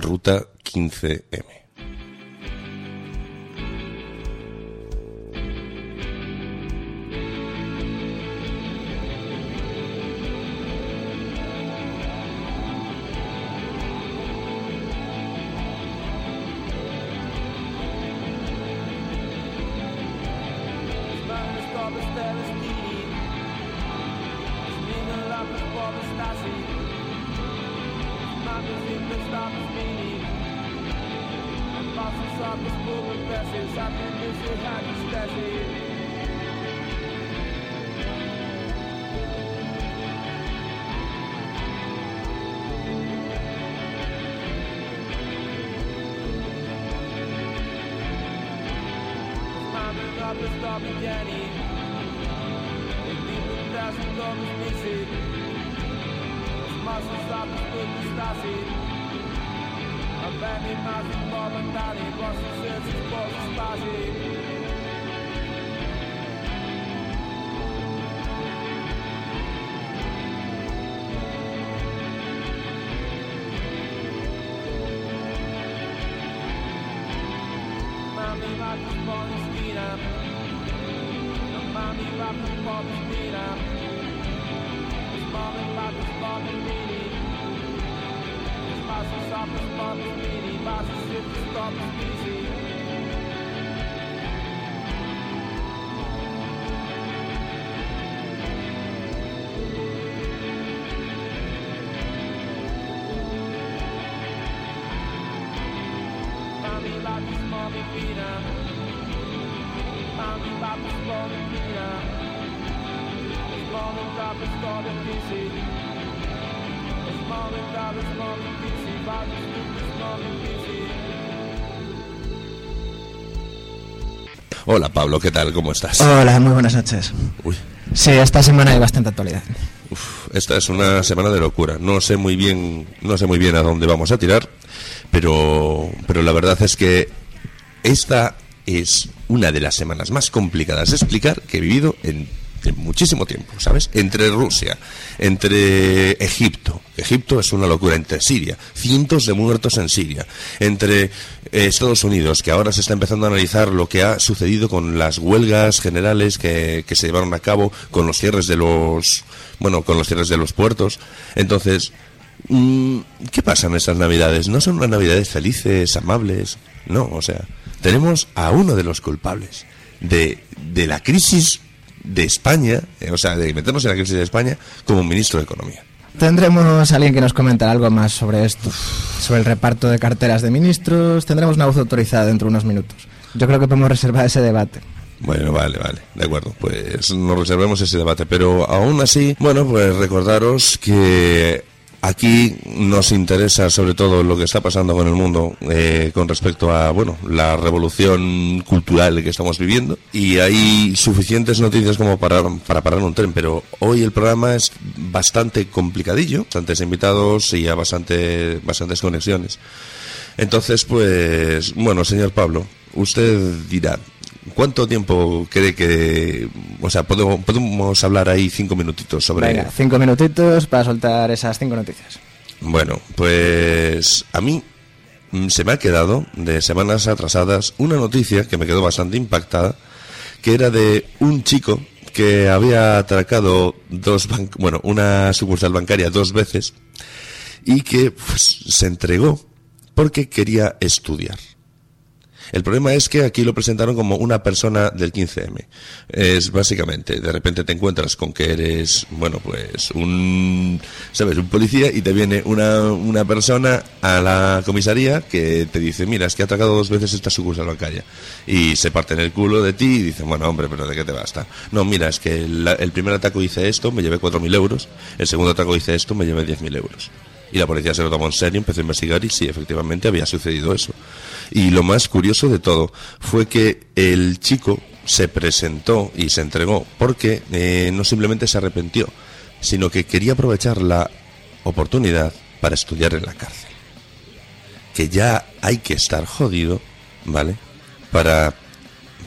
Ruta 15M. Hola Pablo, ¿qué tal? ¿Cómo estás? Hola, muy buenas noches. Uy, Sí, esta semana hay bastante actualidad. uf, esta es una semana de locura. No sé muy bien, no sé muy bien a dónde vamos a tirar, pero, pero la verdad es que esta es una de las semanas más complicadas de explicar que he vivido en, muchísimo tiempo, ¿sabes? Entre Rusia, entre Egipto. Egipto es una locura, entre Siria, cientos de muertos en Siria, entre eh, Estados Unidos, que ahora se está empezando a analizar lo que ha sucedido con las huelgas generales que, que se llevaron a cabo, con los cierres de los, bueno, con los cierres de los puertos. Entonces, ¿Qué pasa en estas navidades? ¿No son unas navidades felices, amables? No, o sea, tenemos a uno de los culpables de, de la crisis de España, eh, o sea, de meternos en la crisis de España como ministro de Economía. Tendremos a alguien que nos comentará algo más sobre esto, sobre el reparto de carteras de ministros. Tendremos una voz autorizada dentro de unos minutos. Yo creo que podemos reservar ese debate. Bueno, vale, vale, de acuerdo, pues nos reservemos ese debate, pero aún así, bueno, pues recordaros que aquí nos interesa sobre todo lo que está pasando con el mundo eh, con respecto a, bueno, la revolución cultural que estamos viviendo y hay suficientes noticias como para, para parar un tren, pero hoy el programa es bastante complicadillo, bastantes invitados y ya bastante, bastantes conexiones. Entonces, pues, bueno, señor Pablo, usted dirá, ¿cuánto tiempo cree que, o sea, podemos, podemos hablar ahí cinco minutitos sobre... Venga, cinco minutitos para soltar esas cinco noticias. Bueno, pues a mí mm, se me ha quedado de semanas atrasadas una noticia que me quedó bastante impactada, que era de un chico que había atracado dos bueno, una sucursal bancaria dos veces y que pues, se entregó porque quería estudiar. El problema es que aquí lo presentaron como una persona del 15M. Es básicamente, de repente te encuentras con que eres, bueno, pues un, ¿sabes? Un policía y te viene una, una persona a la comisaría que te dice, mira, es que ha atacado dos veces esta sucursal bancaria. Y se parte en el culo de ti y dicen, bueno, hombre, pero ¿de qué te basta? No, mira, es que el, el primer ataque hice esto, me llevé 4.000 euros. El segundo ataque hice esto, me llevé 10.000 euros. Y la policía se lo tomó en serio, empezó a investigar y sí, efectivamente había sucedido eso. Y lo más curioso de todo fue que el chico se presentó y se entregó porque eh, no simplemente se arrepintió, sino que quería aprovechar la oportunidad para estudiar en la cárcel. Que ya hay que estar jodido, ¿vale? Para,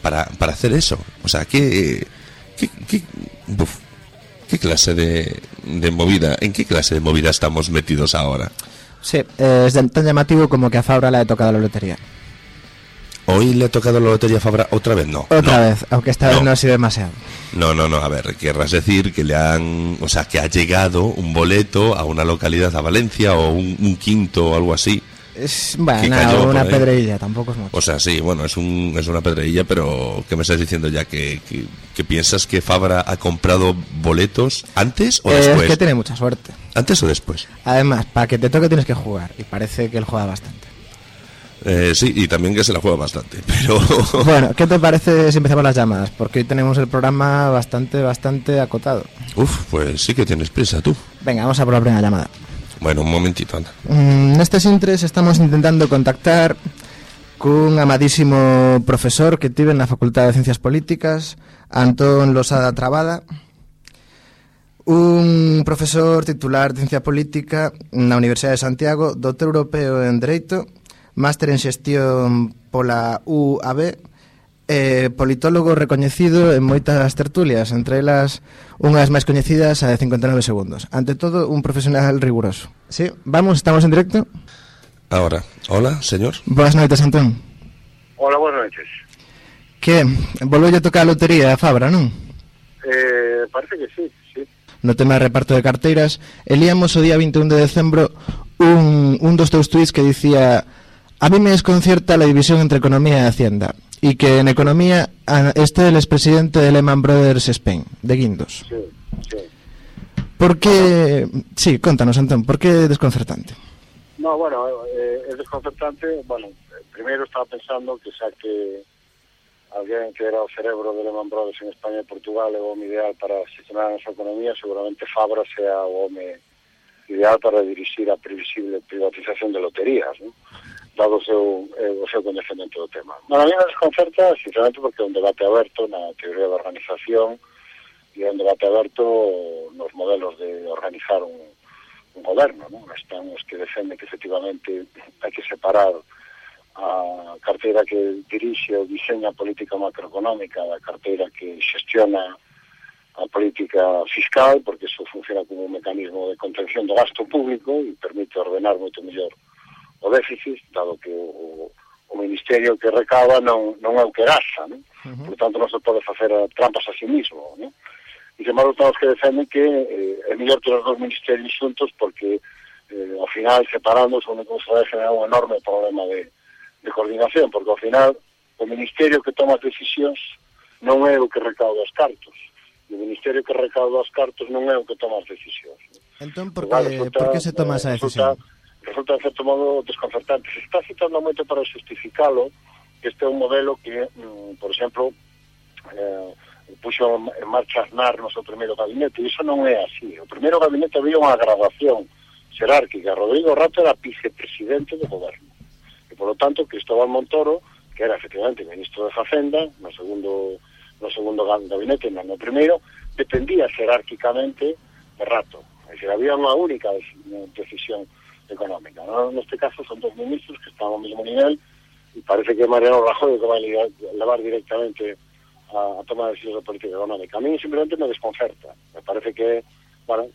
para, para hacer eso. O sea, ¿qué, qué, qué, buf, ¿qué clase de, de movida, en qué clase de movida estamos metidos ahora? Sí, eh, es tan llamativo como que a Fabra le ha tocado la lotería. ¿Hoy le ha tocado la lotería a Fabra otra vez? No. Otra no. vez, aunque esta vez No. no ha sido demasiado. No, no, no, a ver, querrás decir que le han, o sea, que ha llegado un boleto a una localidad, a Valencia, o un, un quinto o algo así. Es, bueno, cayó una pedreilla, tampoco es mucho. O sea, sí, bueno, es, un, es una pedreilla, pero ¿qué me estás diciendo ya? ¿Que, que, que piensas que Fabra ha comprado boletos antes o Eh, después? es que tiene mucha suerte. ¿Antes o después? Además, para que te toque tienes que jugar. Y parece que él juega bastante. Eh, sí, y también que se la juega bastante, pero... Bueno, ¿qué te parece si empezamos las llamadas? Porque hoy tenemos el programa bastante, bastante acotado. Uf, pues sí que tienes prisa tú. Venga, vamos a por la primera llamada. Bueno, un momentito, anda. Mm, nestes intres estamos intentando contactar cun amadísimo profesor que tive na Facultade de Ciencias Políticas, Antón Losada Trabada, un profesor titular de Ciencia Política na Universidade de Santiago, doutor europeo en Dereito, máster en xestión pola UAB eh, politólogo recoñecido en moitas tertulias, entre elas unhas máis coñecidas a 59 segundos. Ante todo, un profesional riguroso. Sí, vamos, estamos en directo. Ahora, hola, señor. Boas noites, Antón. Hola, boas noites. Que, volvelle a tocar a lotería a Fabra, non? Eh, parece que sí, sí. No tema de reparto de carteiras, elíamos o día 21 de decembro un, un dos teus tweets que dicía A mí me desconcierta la división entre economía e hacienda. Y que en economía a- este el expresidente de Lehman Brothers Spain, de Guindos. Sí, sí. ¿Por qué? Sí, contanos, Antón, ¿por qué desconcertante? No, bueno, eh, es desconcertante. Bueno, eh, primero estaba pensando que saque alguien que era o cerebro de Lehman Brothers en España e Portugal é o home ideal para gestionar a nosa economía, seguramente Fabra sea o home ideal para dirixir a previsible privatización de loterías, ¿no? dado o seu, eh, o seu coñecemento do tema. Bueno, a mí me desconcerta, sinceramente, porque é un debate aberto na teoría da organización e é un debate aberto nos modelos de organizar un, un goberno. Non? Están os que defenden que efectivamente hai que separar a carteira que dirixe ou diseña a política macroeconómica da carteira que xestiona a política fiscal, porque iso funciona como un mecanismo de contención do gasto público e permite ordenar moito mellor o déficit, dado que o, o Ministerio que recaba non, non é o que gasta, non? Uh -huh. Por tanto, non se pode facer trampas a sí mismo, non? E, sen embargo, estamos que defenden que eh, é mellor ter os dos ministerios xuntos porque, eh, ao final, separando, o único se vai generar un enorme problema de, de coordinación, porque, ao final, o Ministerio que toma as decisións non é o que recauda os cartos. E o Ministerio que recauda os cartos non é o que toma as decisións. Entón, por que, por que se toma esa decisión? Resulta, resulta de certo modo desconcertante. Se está citando moito para justificalo, que este é un modelo que, mm, por exemplo, eh, puxo en marcha Aznar no seu primeiro gabinete, e iso non é así. O primeiro gabinete había unha gradación xerárquica. Rodrigo Rato era vicepresidente do goberno. E, por lo tanto, Cristóbal Montoro, que era efectivamente ministro de Facenda, no segundo no segundo gabinete, non no primeiro, dependía xerárquicamente de Rato. É dicir, había unha única decisión económica. ¿no? En este caso son dos ministros que están al mismo nivel y parece que Mariano Rajoy que va a elevar directamente a, a tomar decisiones de política económica. A mí simplemente me desconcerta. Me parece que, bueno,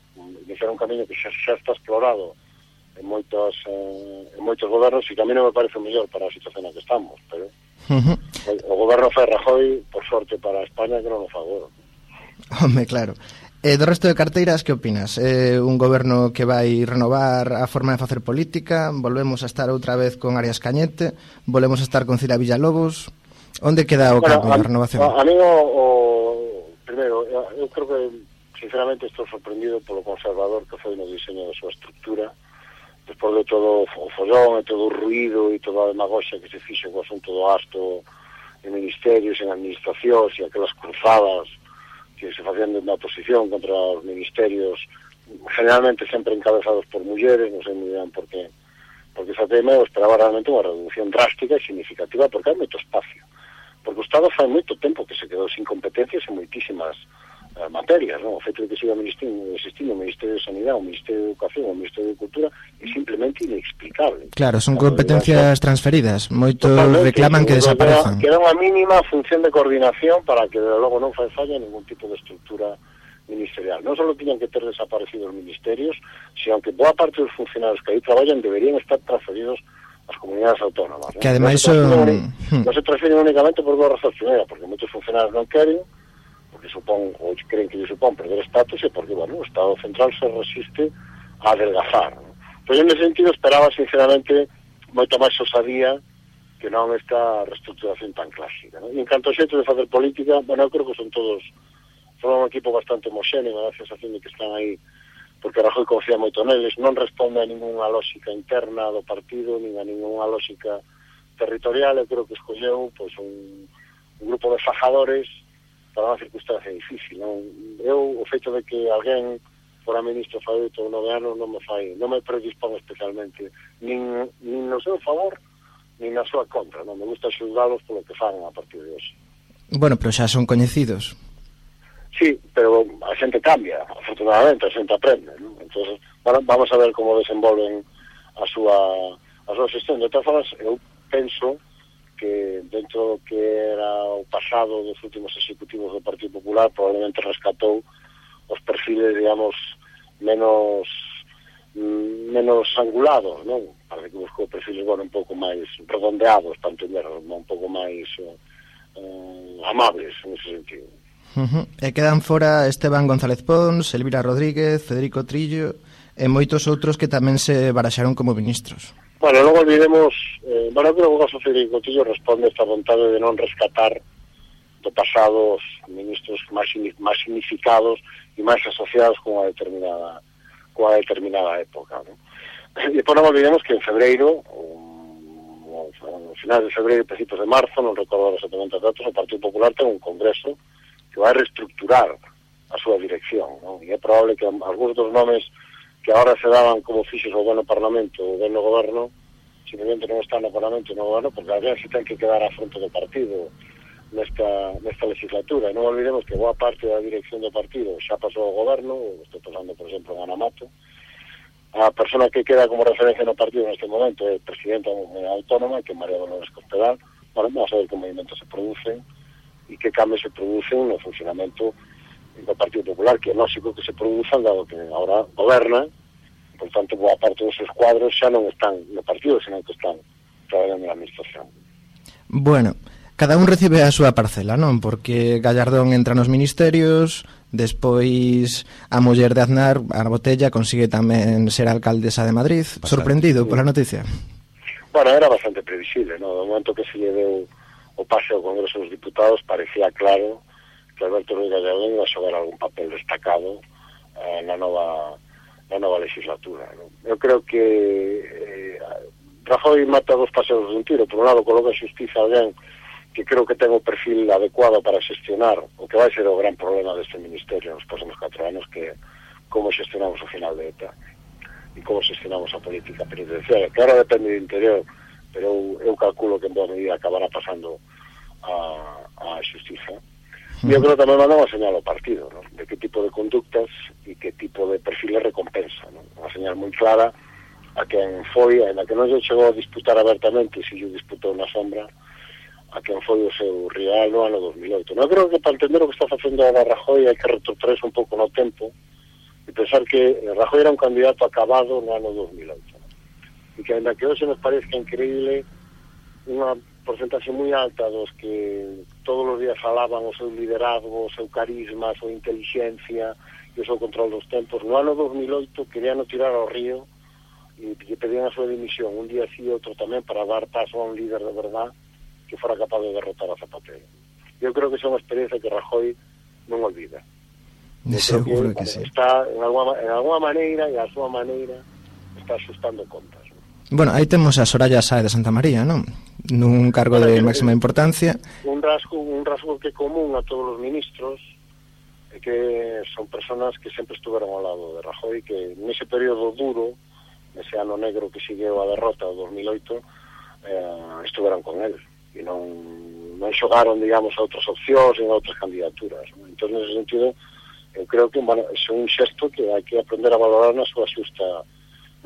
iniciar un camiño que xa, xa está explorado en moitos eh, en moitos gobernos e que a mí non me parece o mellor para a situación na que estamos, pero uh -huh. o, o goberno fai Rajoy, por sorte para España, que non o favor. Home, claro. E do resto de carteiras, que opinas? Eh, un goberno que vai renovar a forma de facer política? Volvemos a estar outra vez con Arias Cañete? Volvemos a estar con Cira Villalobos? Onde queda o bueno, cambio, a, renovación? A, a mí o, o... Primeiro, eu creo que sinceramente estou sorprendido polo conservador que foi no diseño da súa estructura despois de todo o follón e todo o ruido e toda a demagoxia que se fixo co asunto do gasto en ministerios, en administracións e aquelas cruzadas que se facían na oposición contra os ministerios generalmente sempre encabezados por mulleres, non sei moi ben por qué, porque ese tema eu esperaba realmente unha reducción drástica e significativa porque hai moito espacio. Porque o Estado fai moito tempo que se quedou sin competencias e moitísimas Eh, materias, non? o feito de que siga existindo, existindo o Ministerio de Sanidade, o Ministerio de Educación, o Ministerio de Cultura é simplemente inexplicable. Claro, son competencias transferidas, moitos reclaman que desaparezan. Queda unha mínima función de coordinación para que, de logo, non fai falla ningún tipo de estructura ministerial. Non só tiñan que ter desaparecido os ministerios, sino que boa parte dos funcionarios que aí traballan deberían estar transferidos as comunidades autónomas. ¿no? Que ademais non se transfiren, son... non se transfiren únicamente por dúas razóns. Primeira, porque moitos funcionarios non queren, que supón, ou creen que lle supón perder estatus, e porque, bueno, o Estado central se resiste a adelgazar. ¿no? Pois, en ese sentido, esperaba, sinceramente, moito máis osadía que non esta reestructuración tan clásica. ¿no? E en canto ao xeito de facer política, bueno, eu creo que son todos, son un equipo bastante homoxéneo, a sensación de que están aí porque Rajoy confía moito neles, non responde a ninguna lógica interna do partido, nin a ninguna lógica territorial, eu creo que escolleu pois, un, un grupo de fajadores para unha circunstancia difícil. Non? Eu, o feito de que alguén fora ministro fai oito ou nove anos non me fai, non me predispón especialmente nin, nin no seu favor nin na súa contra, non me gusta xulgalos polo que fan a partir de hoxe. Bueno, pero xa son coñecidos. Sí, pero a xente cambia, afortunadamente, a xente aprende, non? Entonces, bueno, vamos a ver como desenvolven a súa a súa xestión. De todas formas, eu penso que dentro do que era o pasado dos últimos executivos do Partido Popular probablemente rescatou os perfiles, digamos, menos mm, menos angulados, non? Parece que buscou perfiles, bueno, un pouco máis redondeados, para entender, un pouco máis eh, eh, amables, en ese sentido. Uh -huh. E quedan fora Esteban González Pons, Elvira Rodríguez, Federico Trillo e moitos outros que tamén se baraxaron como ministros. Bueno, non olvidemos, eh, bueno, creo que o caso Federico Cotillo responde esta vontade de non rescatar do pasado os ministros máis, máis significados e máis asociados con unha determinada con unha determinada época. ¿no? E por non olvidemos que en febreiro, um, no final de febreiro e principios de marzo, non recordo exactamente os datos, o Partido Popular ten un congreso que vai reestructurar a súa dirección. Non? E é probable que algúns dos nomes que ahora se daban como fixos o bueno Parlamento o bueno Goberno, simplemente non está no Parlamento e no Goberno, porque alguén se ten que quedar a fronte do partido nesta, nesta legislatura. E non olvidemos que boa parte da dirección do partido xa pasou ao Goberno, estou pasando, por exemplo, en Anamato, a persona que queda como referencia no partido neste momento é presidenta Autónoma, que é María Dolores Cospedal, bueno, vamos a ver que movimentos se producen e que cambios se producen no funcionamento do Partido Popular, que é lógico que se produzan, dado que ahora goberna, por tanto, boa parte dos seus cuadros xa non están no partido, senón que están traballando na administración. Bueno, cada un recibe a súa parcela, non? Porque Gallardón entra nos ministerios, despois a muller de Aznar, a Botella, consigue tamén ser alcaldesa de Madrid. Bastante. Sorprendido pola noticia. Bueno, era bastante previsible, ¿no? Do momento que se lle deu o pase ao Congreso dos Diputados, parecía claro que Alberto Ruiz Gallardón a xogar algún papel destacado eh, na nova na nova legislatura. No? Eu creo que eh, Rajoy mata dos paseos dun tiro. Por un lado, coloca a justiza alguén que creo que ten o perfil adecuado para xestionar o que vai ser o gran problema deste ministerio nos próximos 4 anos que como xestionamos o final de ETA e como xestionamos a política penitenciaria que ahora depende do interior pero eu, eu calculo que en boa medida acabará pasando a, a xustiza Eu creo que tamén manda unha señal ao partido, ¿no? de que tipo de conductas e que tipo de perfil de recompensa. ¿no? Unha señal moi clara a quen foi, a que non se chegou a disputar abertamente, se yo disputou na sombra, a quen foi o seu rival no ano 2008. Non creo que para entender o que está facendo a Rajoy hai que retrotraerse un pouco no tempo e pensar que Rajoy era un candidato acabado no ano 2008 e que ainda que hoxe nos parezca increíble unha porcentaxe moi alta dos que todos os días falaban o seu liderazgo, o seu carisma, a súa inteligencia e o seu control dos tempos. No ano 2008 querían tirar ao río e lle pedían a súa dimisión un día así outro tamén para dar paso a un líder de verdad que fora capaz de derrotar a Zapatero. Eu creo que é unha experiencia que Rajoy non olvida. De seguro que, que sí. Está en alguma, en alguma maneira e a súa maneira está asustando contas. Bueno, aí temos a Soraya Sae de Santa María, non? Nun cargo de máxima importancia. Un rasgo, un rasgo que é común a todos os ministros é que son personas que sempre estuveron ao lado de Rajoy, que nese período duro, nese ano negro que sigueu a derrota do 2008, eh, estuveron con él e non, non xogaron, digamos, a outras opcións en outras candidaturas. Non? Entón, nese sentido, eu creo que bueno, é un xesto que hai que aprender a valorar na súa xusta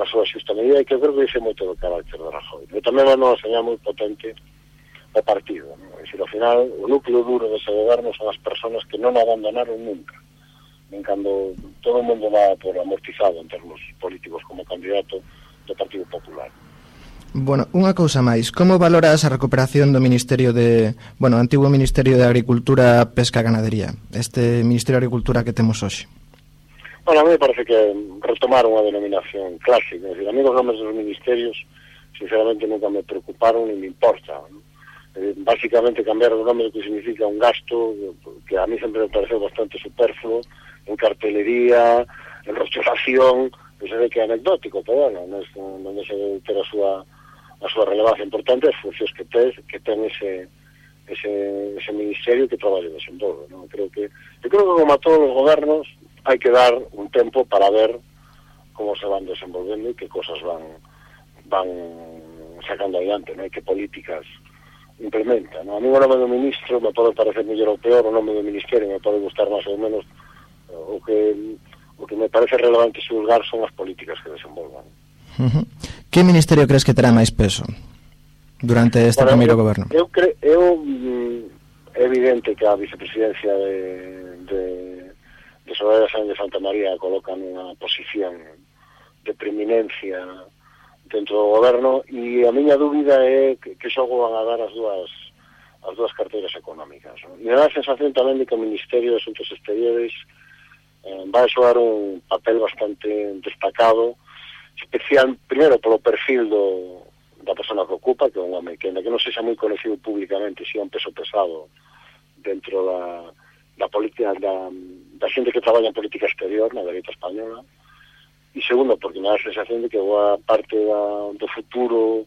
na súa xusta medida e que eu creo que dice moito do carácter de Rajoy. E tamén manda unha señal moi potente ao partido. ¿no? É dicir, ao final, o núcleo duro dese goberno son as persoas que non abandonaron nunca. En cando todo o mundo va por amortizado en termos políticos como candidato do Partido Popular. Bueno, unha cousa máis, como valoras a recuperación do Ministerio de, bueno, antigo Ministerio de Agricultura, Pesca e Ganadería, este Ministerio de Agricultura que temos hoxe? Bueno, a mí me parece que retomar unha denominación clásica, Es decir, a mí os nomes dos ministerios sinceramente nunca me preocuparon ni me importa, ¿no? eh, básicamente cambiar o nome que significa un gasto que a mí sempre me pareceu bastante superfluo en cartelería, en restauración, que se ve que é anecdótico, pero bueno, non, es, non se debe ter a súa, a súa relevancia importante as funcións que ten, que ten ese, ese, ese ministerio que traballa desenvolve. ¿no? Creo que, yo creo que como a todos os gobernos, hai que dar un tempo para ver como se van desenvolvendo e que cosas van van sacando adiante, ¿no? E que políticas implementa. ¿no? A mí o nome do ministro me pode parecer mellor ou peor, o nome do ministerio me pode gustar máis ou menos o que o que me parece relevante xulgar son as políticas que desenvolvan. Uh -huh. Que ministerio crees que terá máis peso durante este bueno, primeiro goberno? Eu, eu, eu é evidente que a vicepresidencia de, de que Soraya Sánchez Santa María coloca nunha posición de preeminencia dentro do goberno e a miña dúbida é que, que xogo van a dar as dúas as dúas carteiras económicas. No? E dá a sensación tamén de que o Ministerio de Asuntos Exteriores eh, vai xogar un papel bastante destacado, especial, primeiro, polo perfil do, da persona que ocupa, que é un home que, que non sexa moi conocido públicamente, si é un peso pesado dentro da, da política da, da xente que traballa en política exterior na dereita Española, e segundo, porque me dá a sensación de que boa parte da, do futuro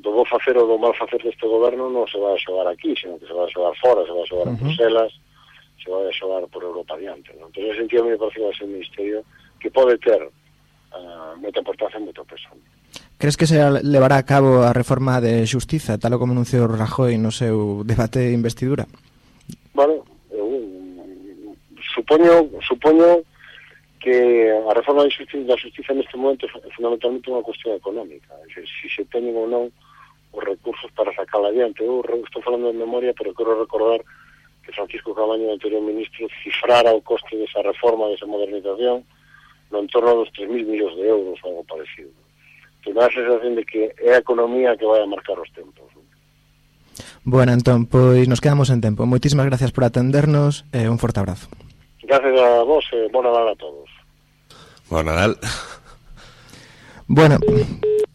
do bo facer ou do mal facer deste goberno non se vai a xogar aquí, sino que se vai a xogar fora, se vai a xogar uh -huh. en Bruselas, se vai a xogar por Europa adiante. Non? Entón, ese sentido, me parece que vai ser un ministerio que pode ter uh, moita importancia e moito peso. Crees que se levará a cabo a reforma de justiza, tal como anunciou Rajoy no seu debate de investidura? Bueno, supoño, supoño que a reforma da justicia, da justicia neste momento é fundamentalmente unha cuestión económica, se, se se teñen ou non os recursos para sacala adiante. Eu estou falando de memoria, pero quero recordar que Francisco Cabaño, o anterior ministro, cifrara o coste desa reforma, desa modernización, no entorno dos 3.000 millóns de euros ou algo parecido. Tenho a sensación de que é a economía que vai a marcar os tempos. Bueno, entón, pois nos quedamos en tempo. Moitísimas gracias por atendernos e un forte abrazo. Gracias a vos e bon Nadal a todos. Bon Nadal. Bueno,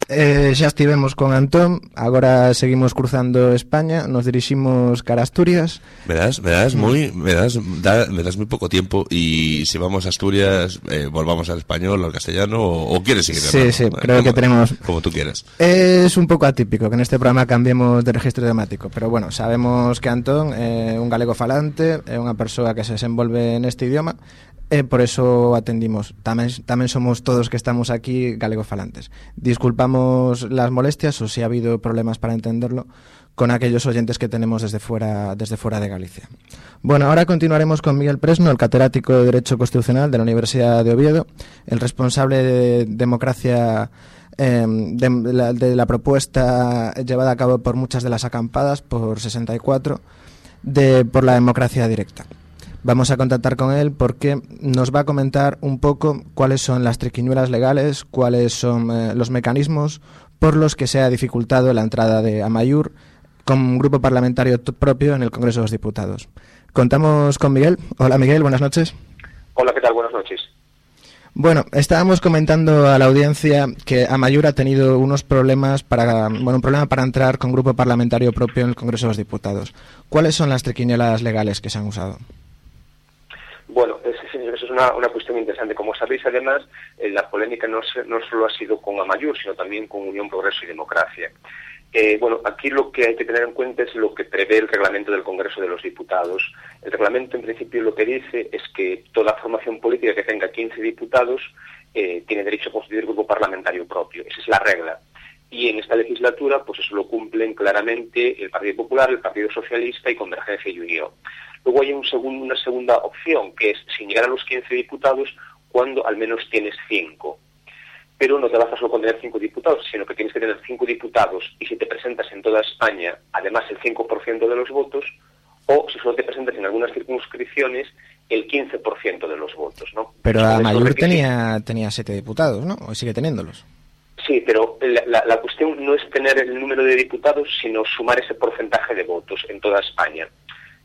Eh, xa estivemos con Antón, agora seguimos cruzando España, nos diriximos cara a Asturias. Me das, me das me das, da, me das muy poco tiempo y si vamos a Asturias, eh, volvamos al español, al castellano o, o quieres seguir. Sí, sí, creo como, que tenemos. Como tú quieras. Es un poco atípico que en este programa cambiemos de registro idiomático, pero bueno, sabemos que Antón é eh, un galego falante, é unha persoa que se desenvolve neste idioma E por eso atendimos. Tamén somos todos que estamos aquí galegos falantes. Disculpamos las molestias o si ha habido problemas para entenderlo con aquellos oyentes que tenemos desde fuera, desde fuera de Galicia. Bueno, ahora continuaremos con Miguel Presno, el catedrático de Derecho Constitucional de la Universidad de Oviedo, el responsable de democracia eh, de, la, de la propuesta llevada a cabo por muchas de las acampadas, por 64, de, por la democracia directa. Vamos a contactar con él porque nos va a comentar un poco cuáles son las triquiñuelas legales, cuáles son eh, los mecanismos por los que se ha dificultado la entrada de Amayur con un grupo parlamentario propio en el Congreso de los Diputados. Contamos con Miguel. Hola Miguel, buenas noches. Hola, ¿qué tal? Buenas noches. Bueno, estábamos comentando a la audiencia que Amayur ha tenido unos problemas para, bueno, un problema para entrar con grupo parlamentario propio en el Congreso de los Diputados. ¿Cuáles son las triquiñuelas legales que se han usado? Bueno, eso es una, una, cuestión interesante. Como sabéis, además, eh, la polémica no, se, no solo ha sido con Amayur, sino también con Unión, Progreso y Democracia. Eh, bueno, aquí lo que hay que tener en cuenta es lo que prevé el reglamento del Congreso de los Diputados. El reglamento, en principio, lo que dice es que toda formación política que tenga 15 diputados eh, tiene derecho a constituir grupo parlamentario propio. Esa es la regla. Y en esta legislatura, pues eso lo cumplen claramente el Partido Popular, el Partido Socialista y Convergencia y Unión. Luego hay un segundo, una segunda opción, que es sin llegar a los 15 diputados cuando al menos tienes 5. Pero no te basta solo con tener 5 diputados, sino que tienes que tener 5 diputados y si te presentas en toda España, además el 5% de los votos, o si solo te presentas en algunas circunscripciones, el 15% de los votos, ¿no? Pero a Mayor tenía, tenía siete diputados, ¿no? ¿O sigue teniéndolos? Sí, pero la, la, cuestión no es tener el número de diputados, sino sumar ese porcentaje de votos en toda España.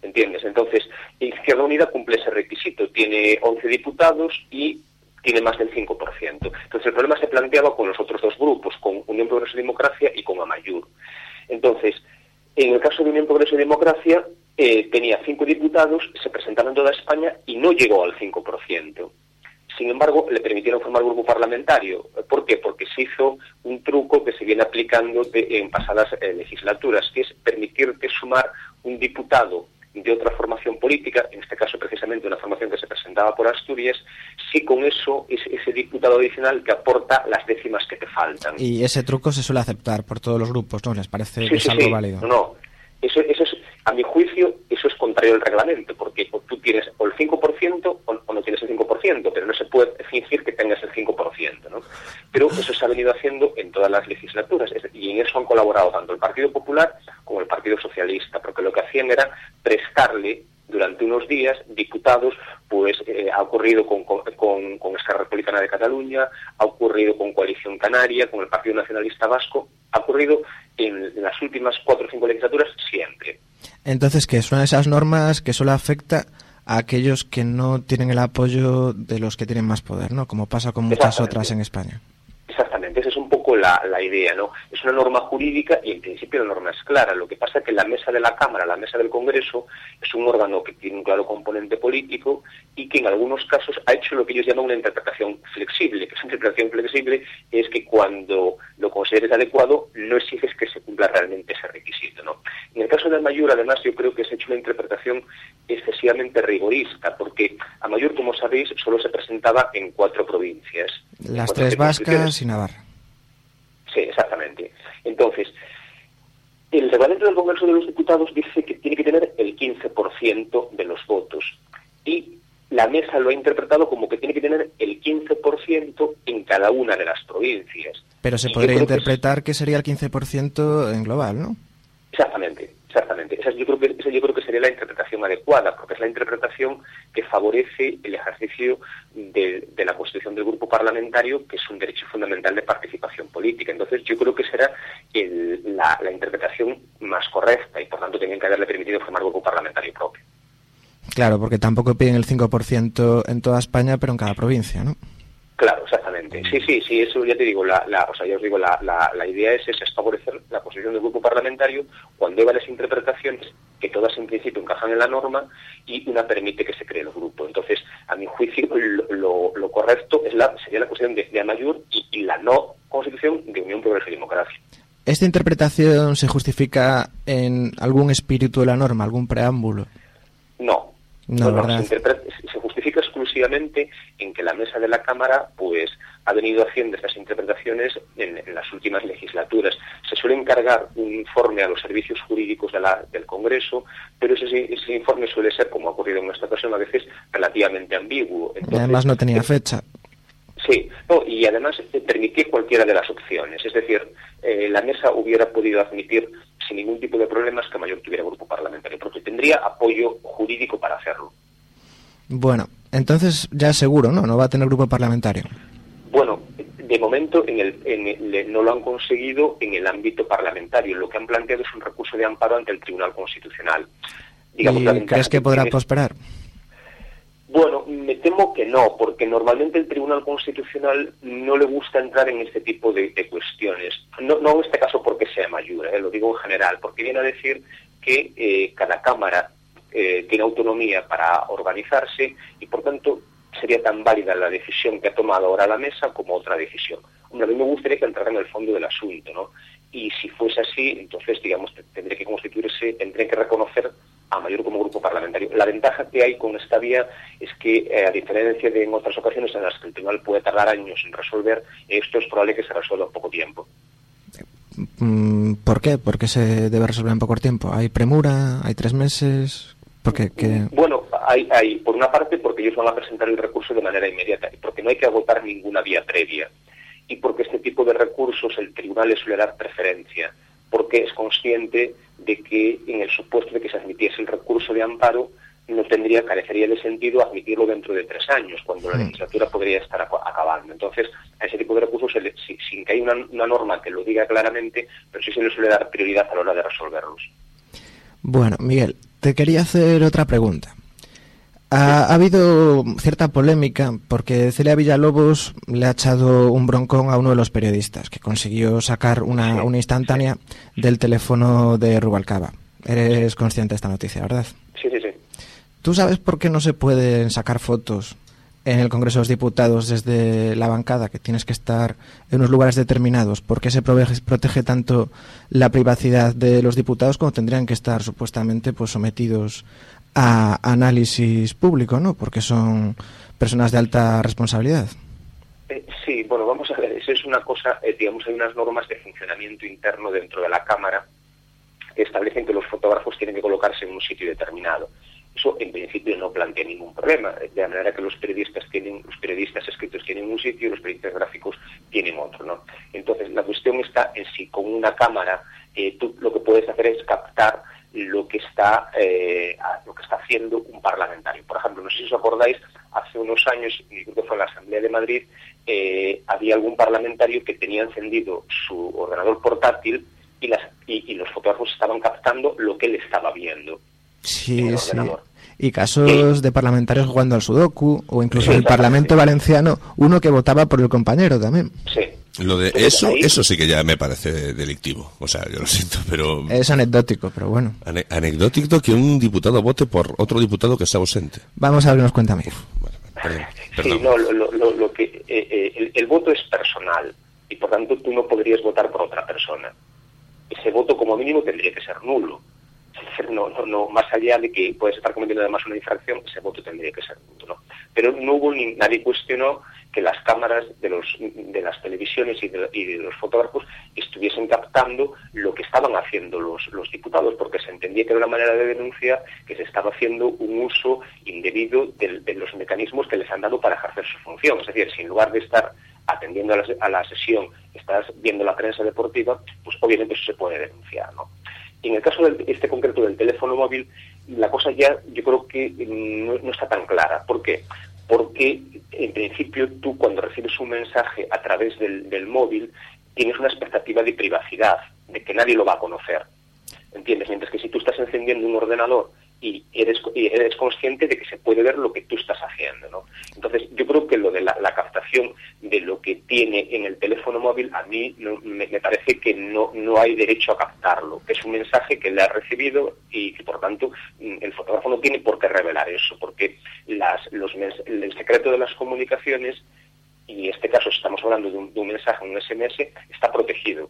¿Entiendes? Entonces, Izquierda Unida cumple ese requisito. Tiene 11 diputados y tiene más del 5%. Entonces, el problema se planteaba con los otros dos grupos, con Unión Progreso y Democracia y con Amayur. Entonces, en el caso de Unión Progreso y Democracia, eh, tenía cinco diputados, se presentaba en toda España y no llegó al 5%. Sin embargo, le permitieron formar grupo parlamentario. ¿Por qué? Porque se hizo un truco que se viene aplicando en pasadas eh, legislaturas, que es permitirte sumar un diputado de otra formación política, en este caso precisamente una formación que se presentaba por Asturias, si con eso es ese diputado adicional que aporta las décimas que te faltan. Y ese truco se suele aceptar por todos los grupos, ¿no? ¿Les parece que es algo válido? No, eso, eso es, a mi juicio, eso es contrario al reglamento, porque tú tienes o el 5% o, no tienes el 5%, pero no se puede fingir que tengas el 5%, ¿no? Pero eso se ha venido haciendo en todas las legislaturas, y en eso han colaborado tanto el Partido Popular como el Partido Socialista, porque lo que hacían era prestarle durante unos días diputados, pues eh, ha ocurrido con, con, con, Esquerra Republicana de Cataluña, ha ocurrido con Coalición Canaria, con el Partido Nacionalista Vasco, ha ocurrido en, las últimas cuatro o cinco legislaturas siempre. Entonces, que son esas normas que solo afecta a aquellos que no tienen el apoyo de los que tienen más poder, ¿no? Como pasa con muchas otras en España. Exactamente, esa es un poco la, la, idea, ¿no? Es una norma jurídica y en principio la norma es clara. Lo que pasa es que la mesa de la Cámara, la mesa del Congreso, es un órgano que tiene un claro componente político y que en algunos casos ha hecho lo que ellos llaman una interpretación flexible. Que esa interpretación flexible es que cuando lo consideres adecuado no exiges que se cumpla realmente ese requisito, ¿no? En el caso de Mayor, además, yo creo que se ha hecho una interpretación excesivamente rigorista, porque a Mayor, como sabéis, solo se presentaba en cuatro provincias. Las tres vascas y Navarra. Sí, exactamente. Entonces, el reglamento del Congreso de los Diputados dice que tiene que tener el 15% de los votos. Y la mesa lo ha interpretado como que tiene que tener el 15% en cada una de las provincias. Pero se podría interpretar que, sería el 15% en global, ¿no? Exactamente, exactamente. Esa yo, creo que, esa yo creo que sería la interpretación adecuada, porque es la interpretación que favorece el ejercicio de, la constitución del grupo parlamentario, que es un derecho fundamental de participación política. Entonces, yo creo que será la, la, interpretación más correcta y, por tanto, tenían que haberle permitido formar grupo parlamentario propio. Claro, porque tampoco piden el 5% en toda España, pero en cada provincia, ¿no? Claro, exactamente. Sí, sí, sí, eso ya te digo, la, la, o sea, ya os digo, la, la, idea es, es favorecer la posición del grupo parlamentario cuando hay varias interpretaciones que todas en principio encajan en la norma y una permite que se cree el grupo. Entonces, a mi juicio, lo, lo, correcto es la, sería la cuestión de, de Amayur y, y, la no constitución de Unión Progreso y Democracia. ¿Esta interpretación se justifica en algún espíritu de la norma, algún preámbulo? No, no, se, justifica exclusivamente en que la mesa de la Cámara pues ha venido haciendo estas interpretaciones en, las últimas legislaturas. Se suele encargar un informe a los servicios jurídicos del Congreso, pero ese, ese, informe suele ser, como ha ocurrido en esta ocasión a veces, relativamente ambiguo. además no tenía fecha. Sí, y además permitía cualquiera de las opciones. Es decir, eh, la mesa hubiera podido admitir sin ningún tipo de problemas que Mayor tuviera grupo parlamentario, porque tendría apoyo jurídico para hacerlo. Bueno, entonces ya seguro, ¿no? No va a tener grupo parlamentario. Bueno, de momento en el, no lo han conseguido en el ámbito parlamentario. Lo que han planteado es un recurso de amparo ante el Tribunal Constitucional. Digamos, ¿Y crees que podrá prosperar? Bueno, me temo que no, porque normalmente el Tribunal Constitucional no le gusta entrar en este tipo de, cuestiones. No, no, en este caso porque sea mayor, eh, lo digo en general, porque viene a decir que eh, cada Cámara eh, tiene autonomía para organizarse y, por tanto, sería tan válida la decisión que ha tomado ahora la mesa como otra decisión. A mí me gustaría que entrara en el fondo del asunto, ¿no? Y si fuese así, entonces, digamos, tendría que constituirse, tendría que reconocer a mayor como grupo parlamentario. La ventaja que hay con esta vía es que, eh, a diferencia de en otras ocasiones en las que el tribunal puede tardar años en resolver, esto es probable que se resuelva en poco tiempo. Mm, ¿Por qué? ¿Por qué se debe resolver en poco tiempo? ¿Hay premura? ¿Hay tres meses? Porque, Bueno, hay, hay, por una parte, porque ellos van a presentar el recurso de manera inmediata, y porque no hay que agotar ninguna vía previa, y porque este tipo de recursos el tribunal le suele dar preferencia porque es consciente de que en el supuesto de que se admitiese el recurso de amparo no tendría, carecería de sentido admitirlo dentro de tres años, cuando la legislatura podría estar acabando. Entonces, a ese tipo de recursos, sin que haya una, norma que lo diga claramente, pero sí se le suele dar prioridad a la hora de resolverlos. Bueno, Miguel, te quería hacer otra pregunta. Ha, habido cierta polémica porque Celia Villalobos le ha echado un broncón a uno de los periodistas que consiguió sacar una, una instantánea del teléfono de Rubalcaba. Eres consciente de esta noticia, ¿verdad? Sí, sí, sí. ¿Tú sabes por qué no se pueden sacar fotos en el Congreso de los Diputados desde la bancada, que tienes que estar en unos lugares determinados? ¿Por qué se protege, tanto la privacidad de los diputados como tendrían que estar supuestamente pues, sometidos a análisis público, ¿no? Porque son personas de alta responsabilidad. Eh, sí, bueno, vamos a ver, eso es una cosa, eh, digamos, hay unas normas de funcionamiento interno dentro de la Cámara que establecen que los fotógrafos tienen que colocarse en un sitio determinado. Eso en principio no plantea ningún problema, de manera que los periodistas tienen, los periodistas escritos tienen un sitio y los periodistas gráficos tienen otro, ¿no? Entonces la cuestión está en si con una cámara eh, tú lo que puedes hacer es captar lo que está eh, lo que está haciendo un parlamentario. Por ejemplo, no sé si os acordáis, hace unos años, creo que fue en la Asamblea de Madrid, eh, había algún parlamentario que tenía encendido su ordenador portátil y, las, y, los fotógrafos estaban captando lo que él estaba viendo. Sí, sí. Y casos de parlamentarios jugando al sudoku, o incluso en el Parlamento Valenciano, uno que votaba por el compañero también. Sí. Lo de eso, eso sí que ya me parece delictivo. O sea, yo lo siento, pero... Es anecdótico, pero bueno. anecdótico que un diputado vote por otro diputado que está ausente. Vamos a abrirnos cuenta, amigo. Sí, no, lo, que, eh, eh, el voto es personal y por tanto tú no podrías votar por otra persona ese voto como mínimo tendría que ser nulo. No, no, no, más allá de que puedes estar cometiendo además una infracción, ese voto tendría que ser nulo. Pero no hubo ni nadie cuestionó que las cámaras de, los, de las televisiones y de, los fotógrafos estuviesen captando lo que estaban haciendo los, los diputados, porque se entendía que era una manera de denunciar que se estaba haciendo un uso indebido de, los mecanismos que les han dado para ejercer su función. Es decir, si en lugar de estar atendiendo a la, sesión, estás viendo la prensa deportiva, pues obviamente eso se puede denunciar, ¿no? En el caso de este concreto del teléfono móvil, la cosa ya yo creo que mm, no, está tan clara. ¿Por qué? Porque en principio tú cuando recibes un mensaje a través del, del móvil tienes una expectativa de privacidad, de que nadie lo va a conocer. ¿Entiendes? Mientras que si tú estás encendiendo un ordenador y eres, eres consciente de que se puede ver lo que tú estás haciendo. ¿no? Entonces, yo creo que lo de la, captación de lo que tiene en el teléfono móvil, a mí me, parece que no, no hay derecho a captarlo, que es un mensaje que le ha recibido y que, por tanto, mm, el fotógrafo no tiene por qué revelar eso, porque las, los, el secreto de las comunicaciones, y en este caso estamos hablando de un, de un mensaje, un SMS, está protegido.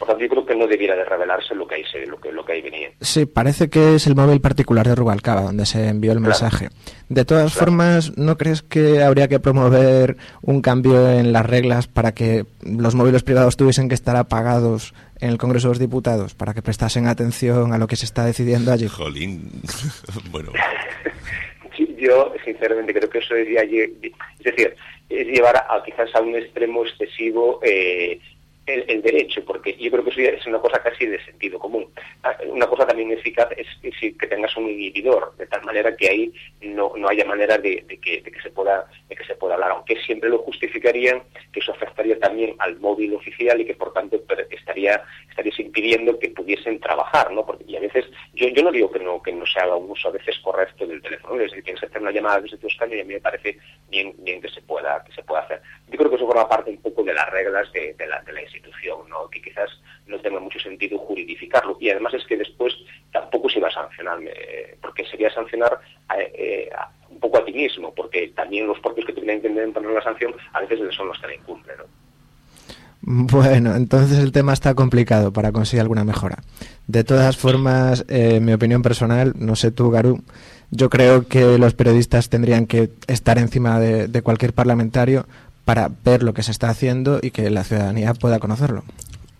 Por tanto, yo creo que no debiera de revelarse lo que ahí, se, lo que, lo que ahí venía. Sí, parece que es el móvil particular de Rubalcaba donde se envió el mensaje. De todas formas, ¿no crees que habría que promover un cambio en las reglas para que los móviles privados tuviesen que estar apagados en el Congreso de los Diputados para que prestasen atención a lo que se está decidiendo allí? Jolín, bueno. yo, sinceramente, creo que eso es, es decir, es llevar a, quizás a un extremo excesivo eh, el, derecho, porque yo creo que eso es una cosa casi de sentido común. Ah, una cosa también eficaz es, que tengas un inhibidor, de tal manera que ahí no, no haya manera de, que, se pueda, que se pueda hablar, aunque siempre lo justificarían que eso afectaría también al móvil oficial y que por tanto estaría estarías impidiendo que pudiesen trabajar, ¿no? Porque y a veces yo, yo no digo que no que no se haga un uso a veces correcto del teléfono, es decir, que hacer una llamada desde tu escaño y a mí me parece bien bien que se pueda que se pueda hacer. Yo creo que eso forma parte un poco de las reglas de, la, de la institución, ¿no? que quizás no tenga mucho sentido juridificarlo. Y además es que después tampoco se va a sancionar, porque sería sancionar eh, un poco a ti mismo, porque también los propios que tienen que poner la sanción a veces son los que la incumplen. Bueno, entonces el tema está complicado para conseguir alguna mejora. De todas formas, eh, mi opinión personal, no sé tú, Garú, yo creo que los periodistas tendrían que estar encima de cualquier parlamentario para ver lo que se está haciendo y que la ciudadanía pueda conocerlo.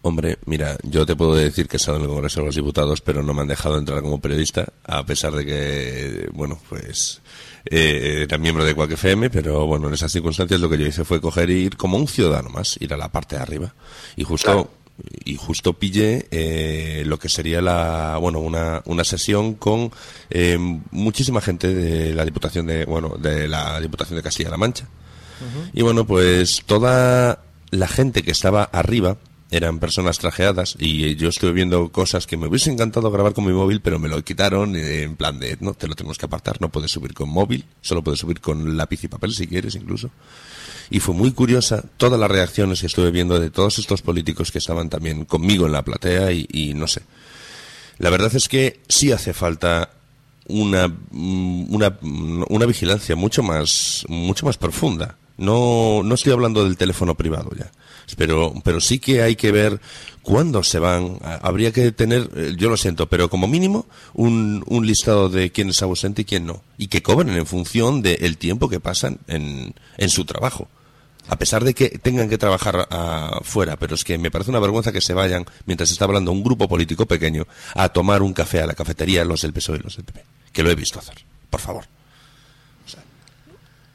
Hombre, mira, yo te puedo decir que he estado en el Congreso de los Diputados, pero no me han dejado entrar como periodista, a pesar de que, bueno, pues eh, era miembro de Quack FM, pero bueno, en esas circunstancias lo que yo hice fue coger e ir como un ciudadano más, ir a la parte de arriba. Y justo y justo pillé eh, lo que sería la bueno una, una sesión con eh, muchísima gente de la diputación de bueno de la diputación de Castilla-La Mancha y bueno pues toda la gente que estaba arriba eran personas trajeadas y yo estuve viendo cosas que me hubiese encantado grabar con mi móvil, pero me lo quitaron eh, en plan de, no, te lo tenemos que apartar, no puedes subir con móvil, solo puedes subir con lápiz y papel si quieres incluso. Y fue muy curiosa todas las reacciones que estuve viendo de todos estos políticos que estaban también conmigo en la platea y, no sé. La verdad es que sí hace falta una, mm, una, una vigilancia mucho más, mucho más profunda. No, no estoy hablando del teléfono privado ya pero, pero sí que hay que ver cuándo se van. Habría que tener, eh, yo lo siento, pero como mínimo un, un listado de quién es ausente y quién no. Y que cobren en función del tiempo que pasan en, en su trabajo. A pesar de que tengan que trabajar afuera, pero es que me parece una vergüenza que se vayan, mientras está hablando un grupo político pequeño, a tomar un café a la cafetería los del PSOE y los del PP. Que lo he visto hacer. Por favor.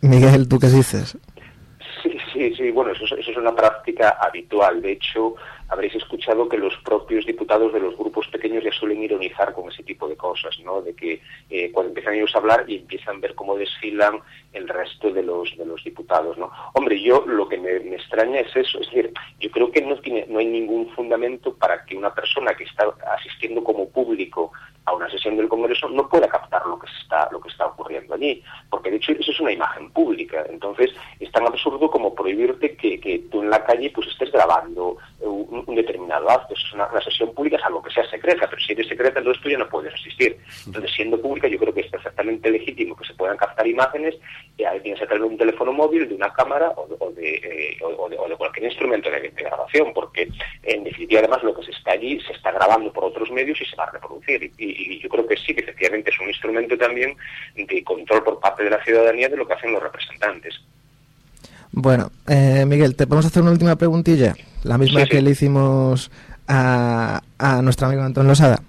Miguel, ¿tú qué dices? Sí, sí, bueno, eso, eso, es una práctica habitual. De hecho, habréis que los propios diputados de los grupos pequeños ya suelen ironizar con ese tipo de cosas, ¿no? De que eh, cuando empiezan ellos a hablar y empiezan a ver cómo desfilan el resto de los de los diputados, ¿no? Hombre, yo lo que me, me extraña es eso, es decir, yo creo que no tiene no hay ningún fundamento para que una persona que está asistiendo como público a una sesión del Congreso no pueda captar lo que está lo que está ocurriendo allí, porque de hecho eso es una imagen pública, entonces es tan absurdo como prohibirte que, que tú en la calle pues estés grabando un, determinado acto, es una, sesión pública salvo que sea secreta, pero si eres secreta entonces tú ya no puedes asistir, entonces siendo pública yo creo que es perfectamente legítimo que se puedan captar imágenes y alguien se trae un teléfono móvil, de una cámara o, o, de, eh, o, de, cualquier instrumento de, grabación, porque en definitiva además lo que se está allí se está grabando por otros medios y se va a reproducir. Y, yo creo que sí, que efectivamente es un instrumento también de control por parte de la ciudadanía de lo que hacen los representantes. Bueno, eh, Miguel, te podemos hacer una última preguntilla, la misma sí, que sí. le hicimos a, a, nuestro amigo Antón Losada.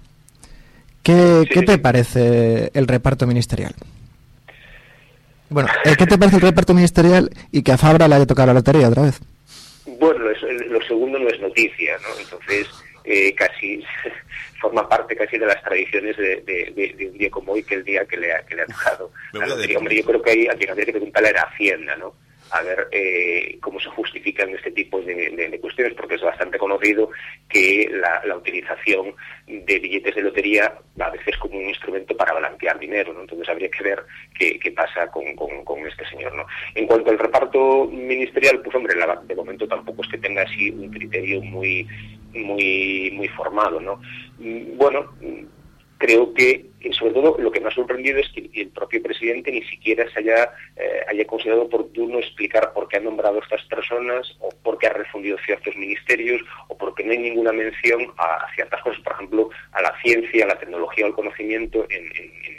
¿Qué, sí, ¿qué te parece el reparto ministerial? Bueno, eh, ¿qué te parece el reparto ministerial y que a Fabra le haya tocado la lotería otra vez? Bueno, lo segundo no es noticia, ¿no? Entonces, eh, casi forma parte casi de las tradiciones de, de, de, de, un día como hoy que el día que le ha, que le ha tocado. Hombre, yo creo que hay, a quien habría que preguntarle a Hacienda, ¿no? A ver eh, cómo se justifican este tipo de, cuestiones, porque es bastante conocido que la, utilización de billetes de lotería a veces como un instrumento para blanquear dinero, ¿no? Entonces habría que ver qué, pasa con, con, este señor, ¿no? En cuanto al reparto ministerial, pues hombre, la, de momento tampoco es que tenga así un criterio muy muy muy formado, ¿no? Bueno, creo que sobre todo lo que me ha sorprendido es que el propio presidente ni siquiera se haya, eh, haya considerado oportuno explicar por qué ha nombrado a estas personas o por qué ha refundido ciertos ministerios o por qué no hay ninguna mención a, ciertas cosas, por ejemplo, a la ciencia, a la tecnología o al conocimiento en,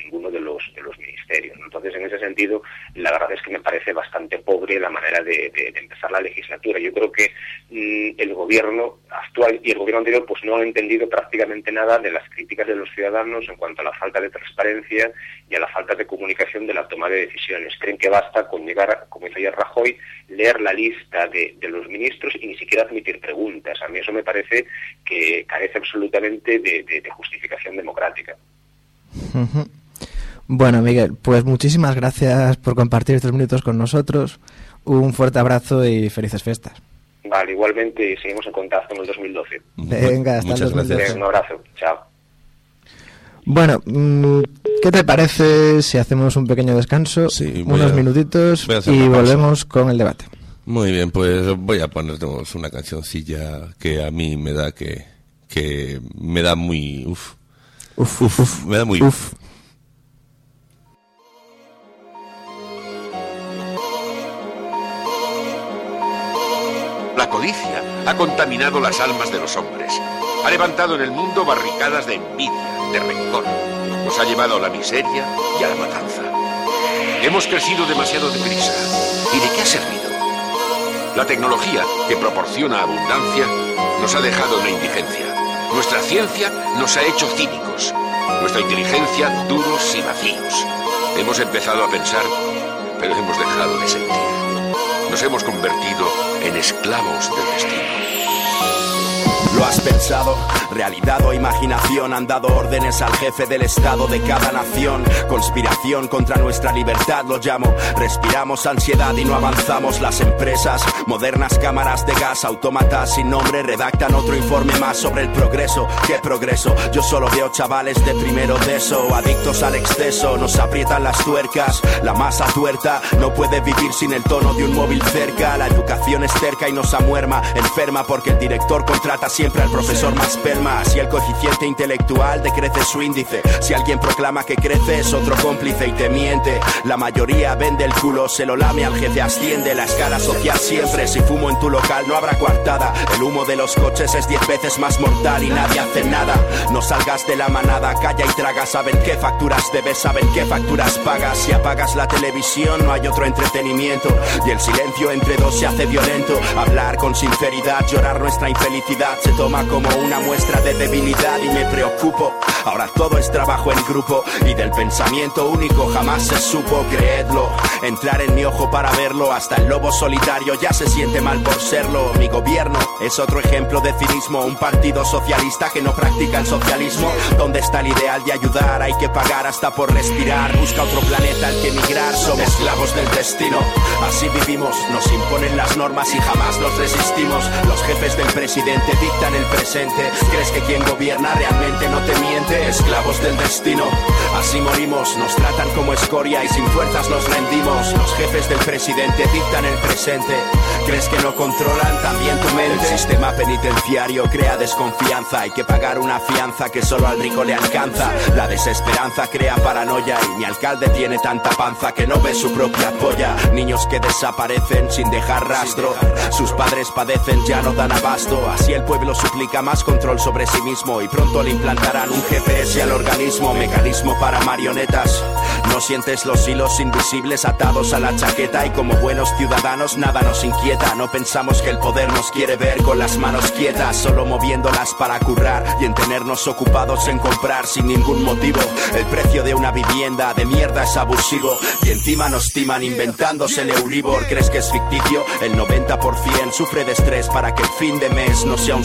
ninguno de los, de los ministerios. Entonces, en ese sentido, la verdad es que me parece bastante pobre la manera de, empezar la legislatura. Yo creo que mmm, el gobierno actual y el gobierno anterior pues no han entendido prácticamente nada de las críticas de los ciudadanos en cuanto a la falta de transparencia y a la falta de comunicación de la toma de decisiones. Creen que basta con llegar, como dice ayer Rajoy, leer la lista de, de, los ministros y ni siquiera admitir preguntas. A mí eso me parece que carece absolutamente de, de justificación democrática. Uh -huh. Bueno, Miguel, pues muchísimas gracias por compartir estos minutos con nosotros. Un fuerte abrazo y felices fiestas. Vale, igualmente seguimos en contacto en el 2012. Venga, hasta Muchas el 2012. gracias. Un abrazo, chao. Bueno, mm, ¿qué te parece si hacemos un pequeño descanso, sí, unos a, minutitos y volvemos con el debate? Muy bien, pues voy a ponernos una cancioncilla que a mí me da que, que me da muy... Uf, uf, uf, uf me da muy... Uf. La codicia ha contaminado las almas de los hombres. Ha levantado en el mundo barricadas de envidia, de rencor. Nos ha llevado a la miseria y a la matanza. Hemos crecido demasiado deprisa. ¿Y de qué ha servido? La tecnología, que proporciona abundancia, nos ha dejado en la indigencia. Nuestra ciencia nos ha hecho cínicos. Nuestra inteligencia duros y vacíos. Hemos empezado a pensar, pero hemos dejado de sentir. Nos hemos convertido en esclavos del destino. ¿Lo has pensado? Realidad o imaginación han dado órdenes al jefe del Estado de cada nación. Conspiración contra nuestra libertad lo llamo. Respiramos ansiedad y no avanzamos las empresas. Modernas cámaras de gas, autómatas sin nombre redactan otro informe más sobre el progreso. ¿Qué progreso? Yo solo veo chavales de primero de eso, adictos al exceso, nos aprietan las tuercas. La masa tuerta no puede vivir sin el tono de un móvil cerca. La educación es cerca y nos amuerma, enferma porque el director contrata siempre al profesor más pelma. Si el coeficiente intelectual decrece su índice, si alguien proclama que crece es otro cómplice y te miente. La mayoría vende el culo, se lo lame al jefe, asciende la escala social siempre. Si fumo en tu local no habrá coartada. El humo de los coches es diez veces más mortal y nadie hace nada. No salgas de la manada, calla y traga. Saben qué facturas debes, saben qué facturas pagas. Si apagas la televisión no hay otro entretenimiento y el silencio entre dos se hace violento. Hablar con sinceridad, llorar nuestra infelicidad se toma como una muestra de debilidad y me preocupo. Ahora todo es trabajo en grupo y del pensamiento único jamás se supo, creedlo. Entrar en mi ojo para verlo, hasta el lobo solitario ya se siente mal por serlo. Mi gobierno es otro ejemplo de cinismo, un partido socialista que no practica el socialismo. ¿Dónde está el ideal de ayudar? Hay que pagar hasta por respirar. Busca otro planeta al que emigrar, somos esclavos del destino. Así vivimos, nos imponen las normas y jamás los resistimos. Los jefes del presidente dictan el presente. ¿Crees que quien gobierna realmente no te miente? Esclavos del destino. Así morimos, nos tratan como escoria y sin fuerzas nos rendimos. Los jefes del presidente dictan el presente. ¿Crees que no controlan también tu mente? El sistema penitenciario crea desconfianza. Hay que pagar una fianza que solo al rico le alcanza. La desesperanza crea paranoia y mi alcalde tiene tanta panza que no ve su propia polla. Niños que desaparecen sin dejar rastro. Sus padres padecen, ya no dan abasto. Así el pueblo suplica más control sobre sí mismo y pronto le implantarán un GPS al organismo, mecanismo para marionetas. No sientes los hilos invisibles atados a la chaqueta y como buenos ciudadanos nada nos inquieta. No pensamos que el poder nos quiere ver con las manos quietas, solo moviéndolas para currar y en tenernos ocupados en comprar sin ningún motivo. El precio de una vivienda de mierda es abusivo y encima nos timan inventándose el Euribor. ¿Crees que es ficticio? El 90% sufre de estrés para que el fin de mes no sea un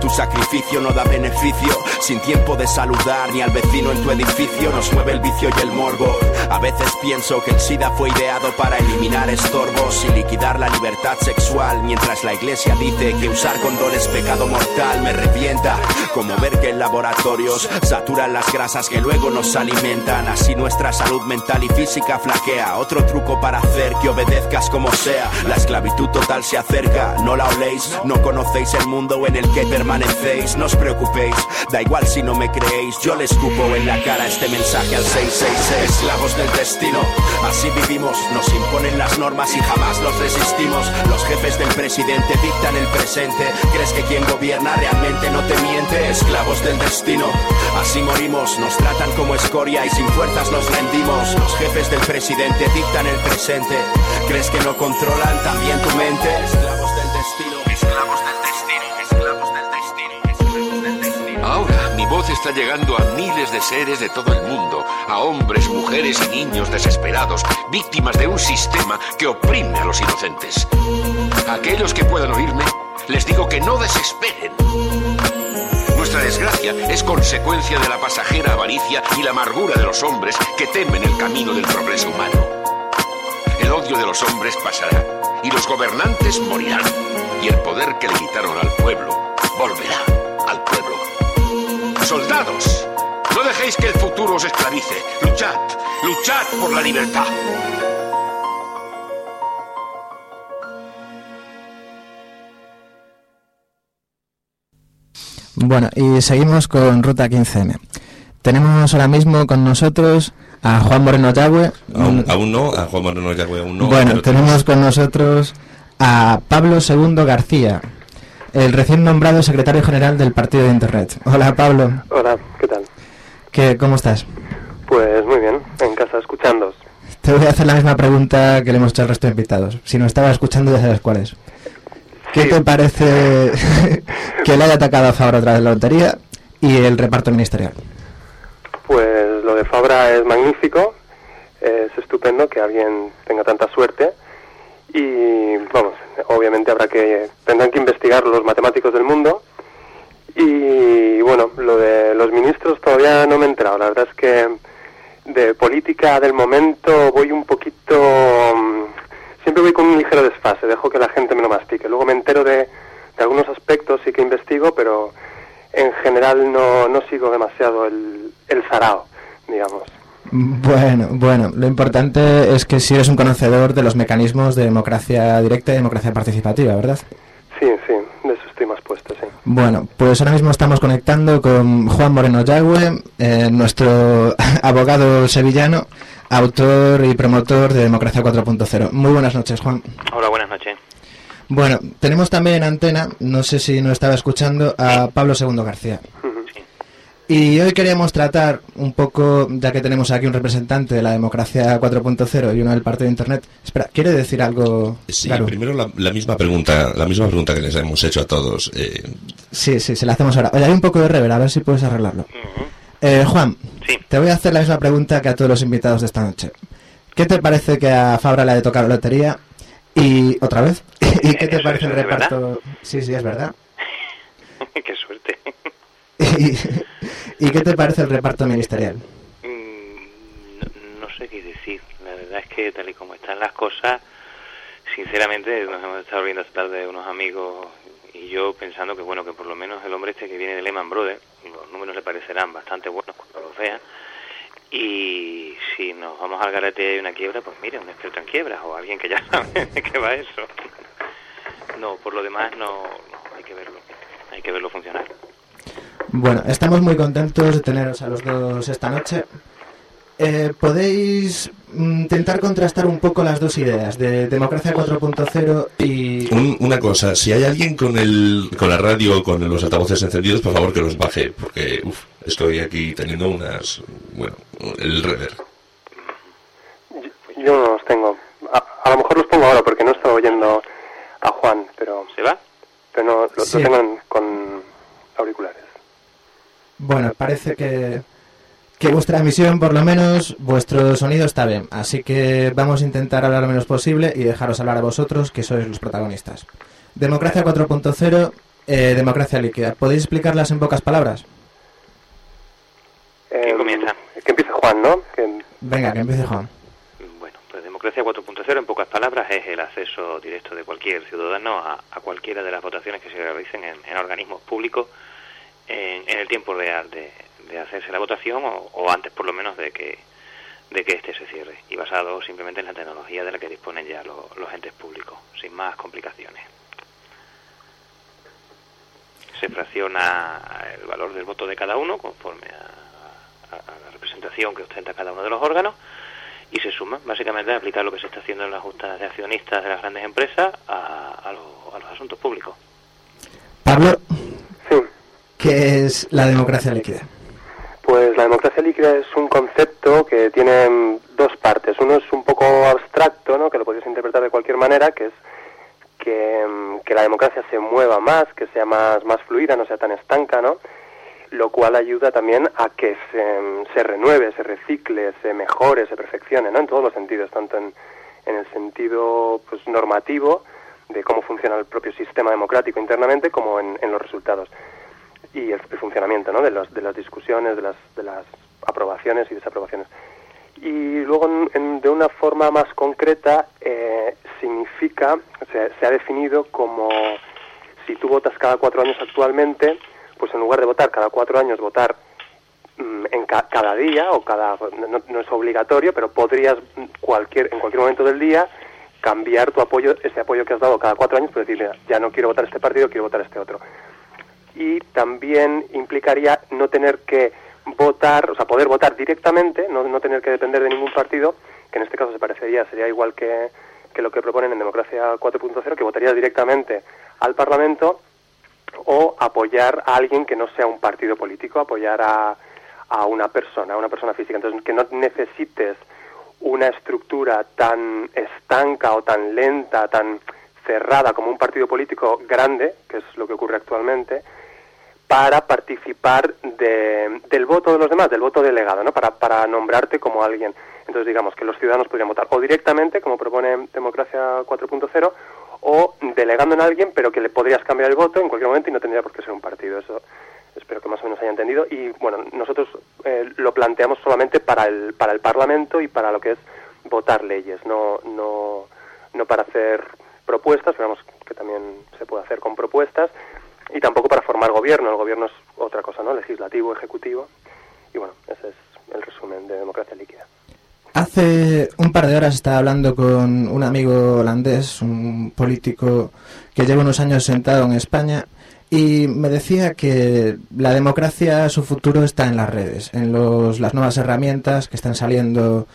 Tu sacrificio no da beneficio, sin tiempo de saludar ni al vecino en tu edificio. Nos mueve el vicio y el morbo. A veces pienso que el SIDA fue ideado para eliminar estorbos y liquidar la libertad sexual, mientras la iglesia dice que usar condón es pecado mortal. Me revienta como ver que en laboratorios saturan las grasas que luego nos alimentan. Así nuestra salud mental y física flaquea. Otro truco para hacer que obedezcas como sea. La esclavitud total se acerca, no la oléis, no conocéis el mundo en el que permanecéis. No os preocupéis, da igual si no me creéis. Yo les escupo en la cara este mensaje al 666. Esclavos del destino, así vivimos. Nos imponen las normas y jamás los resistimos. Los jefes del presidente dictan el presente. ¿Crees que quien gobierna realmente no te miente? Esclavos del destino, así morimos. Nos tratan como escoria y sin fuerzas nos rendimos. Los jefes del presidente dictan el presente. ¿Crees que no controlan también tu mente? Esclavos del destino, esclavos del llegando a miles de seres de todo el mundo, a hombres, mujeres y niños desesperados, víctimas de un sistema que oprime a los inocentes. A aquellos que puedan oírme, les digo que no desesperen. Nuestra desgracia es consecuencia de la pasajera avaricia y la amargura de los hombres que temen el camino del progreso humano. El odio de los hombres pasará y los gobernantes morirán y el poder que le quitaron al pueblo volverá. Soldados, no dejéis que el futuro os esclavice. Luchad, luchad por la libertad. Bueno, y seguimos con Ruta 15M. Tenemos ahora mismo con nosotros a Juan Moreno Yagüe. Aún, aún no, a Juan Moreno Yagüe aún no. bueno, tenemos con nosotros a Pablo II García, el recién nombrado secretario general del Partido de Internet. Hola Pablo, Hola, ¿qué tal? ¿qué, ¿cómo estás? Pues muy bien, en casa escuchándos. Te voy a hacer la misma pregunta que le hemos hecho al resto de invitados. Si no estaba escuchando ya sabes cuál es. ¿Qué Sí. te parece que le haya atacado a Fabra otra vez la lotería y el reparto ministerial? Pues lo de Fabra es magnífico, es estupendo que alguien tenga tanta suerte y vamos, obviamente habrá que tendrán que investigar los matemáticos del mundo Y bueno, lo de los ministros todavía no me he enterado. La verdad es que de política del momento voy un poquito... mm, Siempre voy con un ligero desfase, dejo que la gente me lo mastique. Luego me entero de, de algunos aspectos, sí que investigo, pero en general no, no sigo demasiado el, el zarao, digamos. Bueno, bueno, lo importante es que si eres un conocedor de los mecanismos de democracia directa y democracia participativa, ¿verdad? Sí, sí, de eso estoy más puesto, sí. Bueno, pues ahora mismo estamos conectando con Juan Moreno Yagüe, eh, nuestro abogado sevillano, autor y promotor de Democracia 4.0. Muy buenas noches, Juan. Hola, buenas noches. Bueno, tenemos también en antena, no sé si nos estaba escuchando, a Pablo II García. Y hoy queríamos tratar un poco, ya que tenemos aquí un representante de la democracia 4.0 y uno del partido de Internet. Espera, ¿quiere decir algo? Sí, Claro. primero la, la misma pregunta, la misma pregunta que les hemos hecho a todos. Eh, Sí, sí, se la hacemos ahora. Oye, hay un poco de rever, a ver si puedes arreglarlo. Eh, Juan, Sí. te voy a hacer la misma pregunta que a todos los invitados de esta noche. ¿Qué te parece que a Fabra le ha de tocar la lotería? Y otra vez. ¿Y qué te Eso- parece el eso reparto? Sí, sí, es verdad. Qué suerte. ¿Y, y qué te parece el reparto ministerial? Mm, no, sé qué decir. La verdad es que tal y como están las cosas, sinceramente nos hemos estado viendo esta tarde unos amigos y yo pensando que bueno, que por lo menos el hombre este que viene de Lehman Brothers, los números le parecerán bastante buenos cuando los vean. Y si nos vamos al garete y hay una quiebra, pues mire, un experto en quiebras o alguien que ya sabe de qué va eso. No, por lo demás no, no hay que verlo, hay que verlo funcionar. Bueno, estamos muy contentos de teneros a los dos esta noche. Eh, ¿Podéis mm, intentar contrastar un poco las dos ideas de democracia 4.0 y... un- una cosa, si hay alguien con el con la radio o con los altavoces encendidos, por favor que los baje, porque uf, estoy aquí teniendo unas, bueno, el rever. Yo, yo no los tengo. A, a lo mejor los pongo ahora porque no estaba oyendo a Juan, pero, ¿Se va? pero no, lo, lo Sí. tengo en- con auriculares. Bueno, parece que, que vuestra emisión, por lo menos, vuestro sonido está bien. Así que vamos a intentar hablar lo menos posible y dejaros hablar a vosotros, que sois los protagonistas. Democracia 4.0, eh, democracia líquida. ¿Podéis explicarlas en pocas palabras? Em, comienza? Que empiece Juan, ¿no? Que, Venga, que empiece Juan. Bueno, pues democracia 4.0 en pocas palabras es el acceso directo de cualquier ciudadano a, a cualquiera de las votaciones que se realicen en, en organismos públicos en, el tiempo real de, de hacerse la votación o, o antes por lo menos de que de que éste se cierre y basado simplemente en la tecnología de la que disponen ya lo- los entes públicos, sin más complicaciones. Se fracciona el valor del voto de cada uno conforme a, a- la representación que ostenta cada uno de los órganos y se suma básicamente a aplicar lo que se está haciendo en las juntas de accionistas de las grandes empresas a, a lo- a los asuntos públicos. Pablo. ¿Qué es la democracia líquida? Pues la democracia líquida es un concepto que tiene dos partes. Uno es un poco abstracto, ¿no? que lo podéis interpretar de cualquier manera, que es que, mm, que la democracia se mueva más, que sea más, más fluida, no sea tan estanca, ¿no? lo cual ayuda también a que se, mm, se renueve, se recicle, se mejore, se perfeccione, ¿no? en todos los sentidos, tanto en, en el sentido pues, normativo de cómo funciona el propio sistema democrático internamente, como en, en los resultados y el, funcionamiento ¿no? de, los, de las discusiones, de las, de las aprobaciones y desaprobaciones. Y luego, en- de una forma más concreta, eh, significa, se, se ha definido como si tú votas cada cuatro años actualmente, pues en lugar de votar cada cuatro años, votar mm, en ca- cada día o cada no, no es obligatorio, pero podrías mm, cualquier en cualquier momento del día cambiar tu apoyo, ese apoyo que has dado cada cuatro años, pues decir, mira, ya no quiero votar este partido, quiero votar este otro y también implicaría no tener que votar, o sea, poder votar directamente, no, no tener que depender de ningún partido, que en este caso se parecería, sería igual que, que lo que proponen en Democracia 4.0, que votarías directamente al Parlamento o apoyar a alguien que no sea un partido político, apoyar a, a una persona, a una persona física. Entonces, que no necesites una estructura tan estanca o tan lenta, tan cerrada como un partido político grande, que es lo que ocurre actualmente, para participar de- del voto de los demás, del voto delegado, ¿no? Para, para nombrarte como alguien. Entonces, digamos que los ciudadanos podrían votar o directamente, como propone Democracia 4.0, o delegando en alguien, pero que le podrías cambiar el voto en cualquier momento y no tendría por qué ser un partido. Eso espero que más o menos haya entendido. Y bueno, nosotros eh, lo planteamos solamente para el, para el Parlamento y para lo que es votar leyes, no, no, no para hacer propuestas, veamos que también se puede hacer con propuestas, y tampoco para formar gobierno. El gobierno es otra cosa, ¿no? Legislativo, ejecutivo. Y bueno, ese es el resumen de democracia líquida. Hace un par de horas estaba hablando con un amigo holandés, un político que lleva unos años sentado en España, y me decía que la democracia, su futuro está en las redes, en los, las nuevas herramientas que están saliendo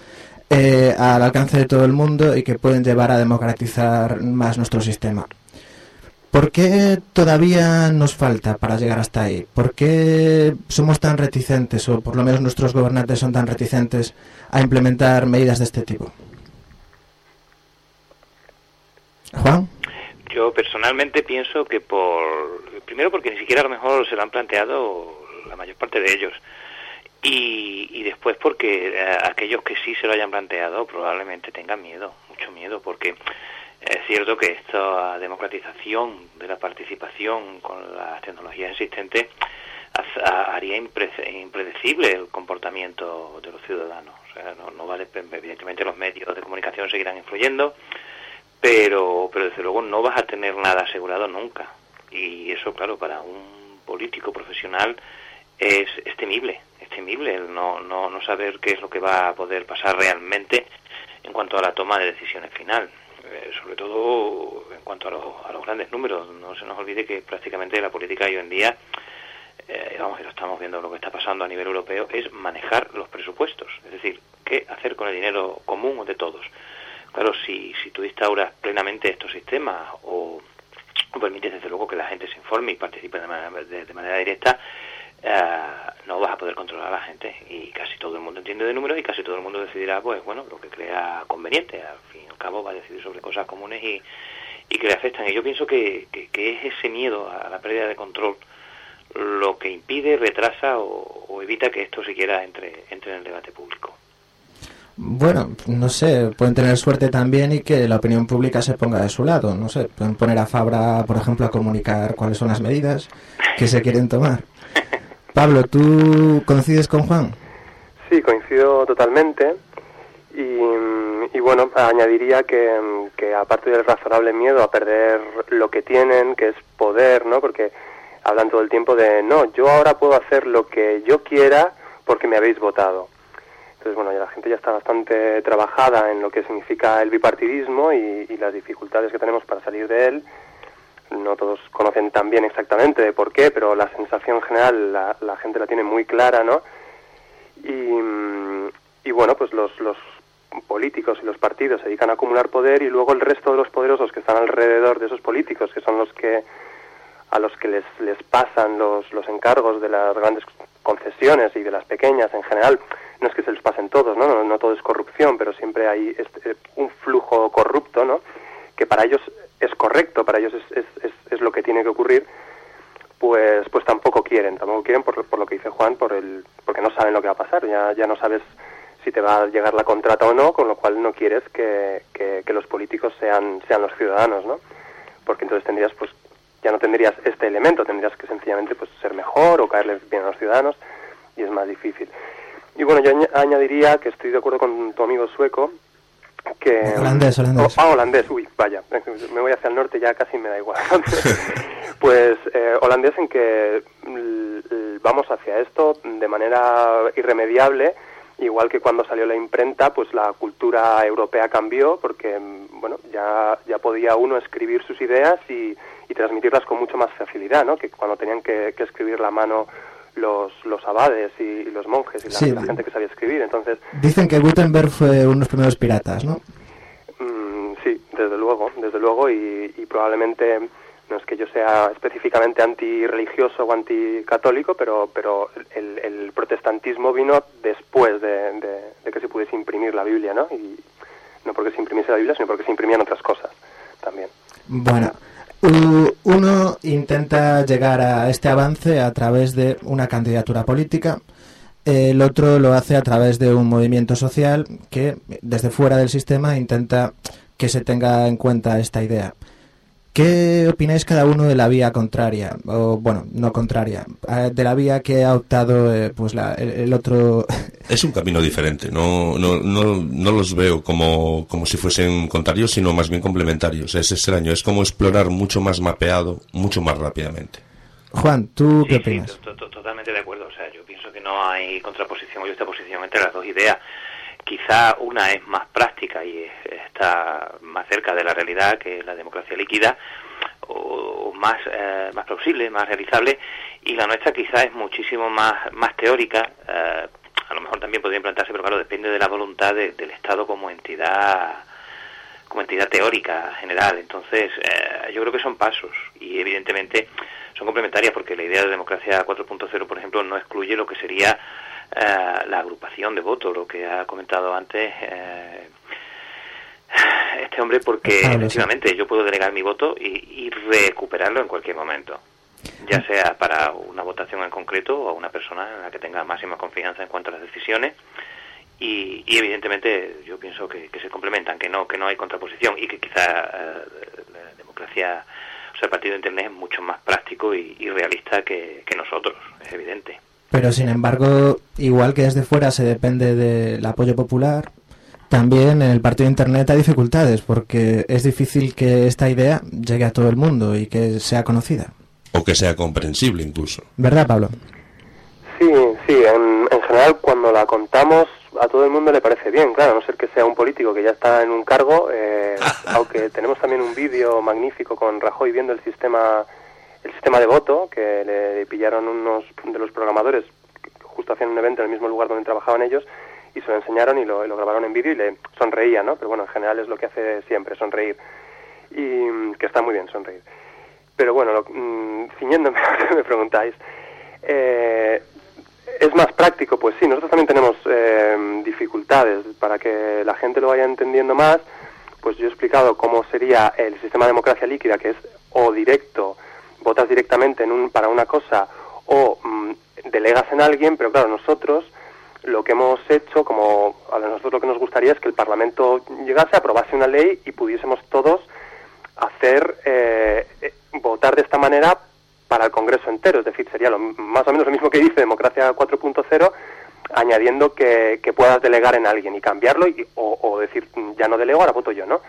eh, al alcance de todo el mundo y que pueden llevar a democratizar más nuestro sistema. ¿Por qué todavía nos falta para llegar hasta ahí? ¿Por qué somos tan reticentes, o por lo menos nuestros gobernantes son tan reticentes a implementar medidas de este tipo? Juan. Yo personalmente pienso que por primero porque ni siquiera a lo mejor se lo han planteado la mayor parte de ellos y, y después porque eh, aquellos que sí se lo hayan planteado probablemente tengan miedo, mucho miedo, porque es cierto que esta democratización de la participación con las tecnologías existentes haría impredecible el comportamiento de los ciudadanos. O sea, no, vale, evidentemente los medios de comunicación seguirán influyendo, pero, pero desde luego no vas a tener nada asegurado nunca. Y eso, claro, para un político profesional es, es temible, es temible el no, no, no saber qué es lo que va a poder pasar realmente en cuanto a la toma de decisiones final. Eh, sobre todo en cuanto a, los grandes números. No se nos olvide que prácticamente la política hoy en día, eh, vamos, que lo estamos viendo lo que está pasando a nivel europeo, es manejar los presupuestos. Es decir, qué hacer con el dinero común de todos. Claro, si, si tú instauras plenamente estos sistemas o, permites desde luego que la gente se informe y participe de manera, de manera directa, eh, no vas a poder controlar a la gente y casi todo el mundo entiende de números y casi todo el mundo decidirá pues bueno lo que crea conveniente al fin y al cabo va a decidir sobre cosas comunes y, y que le afectan y yo pienso que, que, es ese miedo a la pérdida de control lo que impide retrasa o, evita que esto siquiera entre entre en el debate público bueno, no sé, pueden tener suerte también y que la opinión pública se ponga de su lado. No sé, pueden poner a Fabra, por ejemplo, a comunicar cuáles son las medidas que se quieren tomar. Pablo, ¿tú coincides con Juan? Sí, coincido totalmente. Y, bueno, añadiría que, que, aparte del razonable miedo a perder lo que tienen, que es poder, ¿no? Porque hablan todo el tiempo de, no, yo ahora puedo hacer lo que yo quiera porque me habéis votado. Entonces, bueno, ya la gente ya está bastante trabajada en lo que significa el bipartidismo y, y las dificultades que tenemos para salir de él no todos conocen tan bien exactamente de por qué, pero la sensación general la, gente la tiene muy clara, ¿no? Y, bueno, pues los, los políticos y los partidos se dedican a acumular poder y luego el resto de los poderosos que están alrededor de esos políticos, que son los que a los que les, les pasan los, los encargos de las grandes concesiones y de las pequeñas en general, no es que se les pasen todos, ¿no? No, no todo es corrupción, pero siempre hay este, un flujo corrupto, ¿no? Que para ellos es correcto, para ellos es, es, es, lo que tiene que ocurrir, pues pues tampoco quieren, tampoco quieren por, por, lo que dice Juan, por el porque no saben lo que va a pasar, ya, ya no sabes si te va a llegar la contrata o no, con lo cual no quieres que, que, los políticos sean, sean los ciudadanos, ¿no? Porque entonces tendrías, pues, ya no tendrías este elemento, tendrías que sencillamente pues ser mejor o caerles bien a los ciudadanos y es más difícil. Y bueno, yo añadiría que estoy de acuerdo con tu amigo sueco que holandés, holandés. Oh, ah, holandés, uy, vaya, me voy hacia el norte ya casi me da igual. pues eh, holandés en que vamos hacia esto de manera irremediable, igual que cuando salió la imprenta, pues la cultura europea cambió porque bueno, ya ya podía uno escribir sus ideas y, y transmitirlas con mucho más facilidad, ¿no? Que cuando tenían que, que escribir la mano los, los abades y, los monjes y la, gente que sabía escribir. Entonces dicen que Gutenberg fue uno de los primeros piratas, ¿no? Mm, sí, desde luego, desde luego y, probablemente no es que yo sea específicamente antirreligioso o anticatólico, pero pero el, el protestantismo vino después de, de, que se pudiese imprimir la Biblia, ¿no? Y no porque se imprimiese la Biblia, sino porque se imprimían otras cosas también. Bueno, uno intenta llegar a este avance a través de una candidatura política, el otro lo hace a través de un movimiento social que desde fuera del sistema intenta que se tenga en cuenta esta idea. ¿Qué opináis cada uno de la vía contraria? O, bueno, no contraria, de la vía que ha optado eh, pues la, el, el, otro... Es un camino diferente, no, no, no, no los veo como, como si fuesen contrarios, sino más bien complementarios. Es extraño, es como explorar mucho más mapeado, mucho más rápidamente. Juan, ¿tú Sí, qué sí, opinas? to- to- totalmente de acuerdo. O sea, yo pienso que no hay contraposición o justaposición entre las dos ideas. Quizá una es más práctica y es- está más cerca de la realidad que la democracia líquida, o más, eh, más plausible, más realizable, y la nuestra quizá es muchísimo más, más teórica. eh, a lo mejor también podría implantarse, pero claro, depende de la voluntad de- del Estado como entidad como entidad teórica general. Entonces, eh, yo creo que son pasos y evidentemente son complementarias porque la idea de democracia 4.0, por ejemplo, no excluye lo que sería eh, la agrupación de votos, lo que ha comentado antes eh, este hombre, porque sí. efectivamente yo puedo delegar mi voto y, y recuperarlo en cualquier momento. Ya sea para una votación en concreto o una persona en la que tenga máxima confianza en cuanto a las decisiones y, y evidentemente yo pienso que, que se complementan, que no que no hay contraposición y que quizá eh, la democracia, o sea, el partido de Internet es mucho más práctico y, y realista que, que nosotros, es evidente. Pero sin embargo, igual que desde fuera se depende del apoyo popular, también en el partido de Internet hay dificultades porque es difícil que esta idea llegue a todo el mundo y que sea conocida. O que sea comprensible incluso. ¿Verdad, Pablo? Sí, sí, en, en general cuando la contamos a todo el mundo le parece bien, claro, a no ser que sea un político que ya está en un cargo, eh, aunque tenemos también un vídeo magnífico con Rajoy viendo el sistema el sistema de voto, que le pillaron unos de los programadores justo hacían un evento en el mismo lugar donde trabajaban ellos y se lo enseñaron y lo, grabaron en vídeo y le sonreía, ¿no? Pero bueno, en general es lo que hace siempre, sonreír. Y mm, que está muy bien sonreír. Pero bueno, lo, mm, ciñéndome a lo que me preguntáis, eh, ¿es más práctico? Pues sí, nosotros también tenemos eh, dificultades para que la gente lo vaya entendiendo más. Pues yo he explicado cómo sería el sistema de democracia líquida, que es o directo, votas directamente en un, para una cosa, o mm, delegas en alguien, pero claro, nosotros lo que hemos hecho, como a nosotros lo que nos gustaría es que el Parlamento llegase, aprobase una ley y pudiésemos todos hacer eh, eh, votar de esta manera para el Congreso entero, es decir, sería lo, más o menos lo mismo que dice Democracia 4.0, añadiendo que, puedas delegar en alguien y cambiarlo y, o, o decir ya no delego, ahora voto yo, ¿no?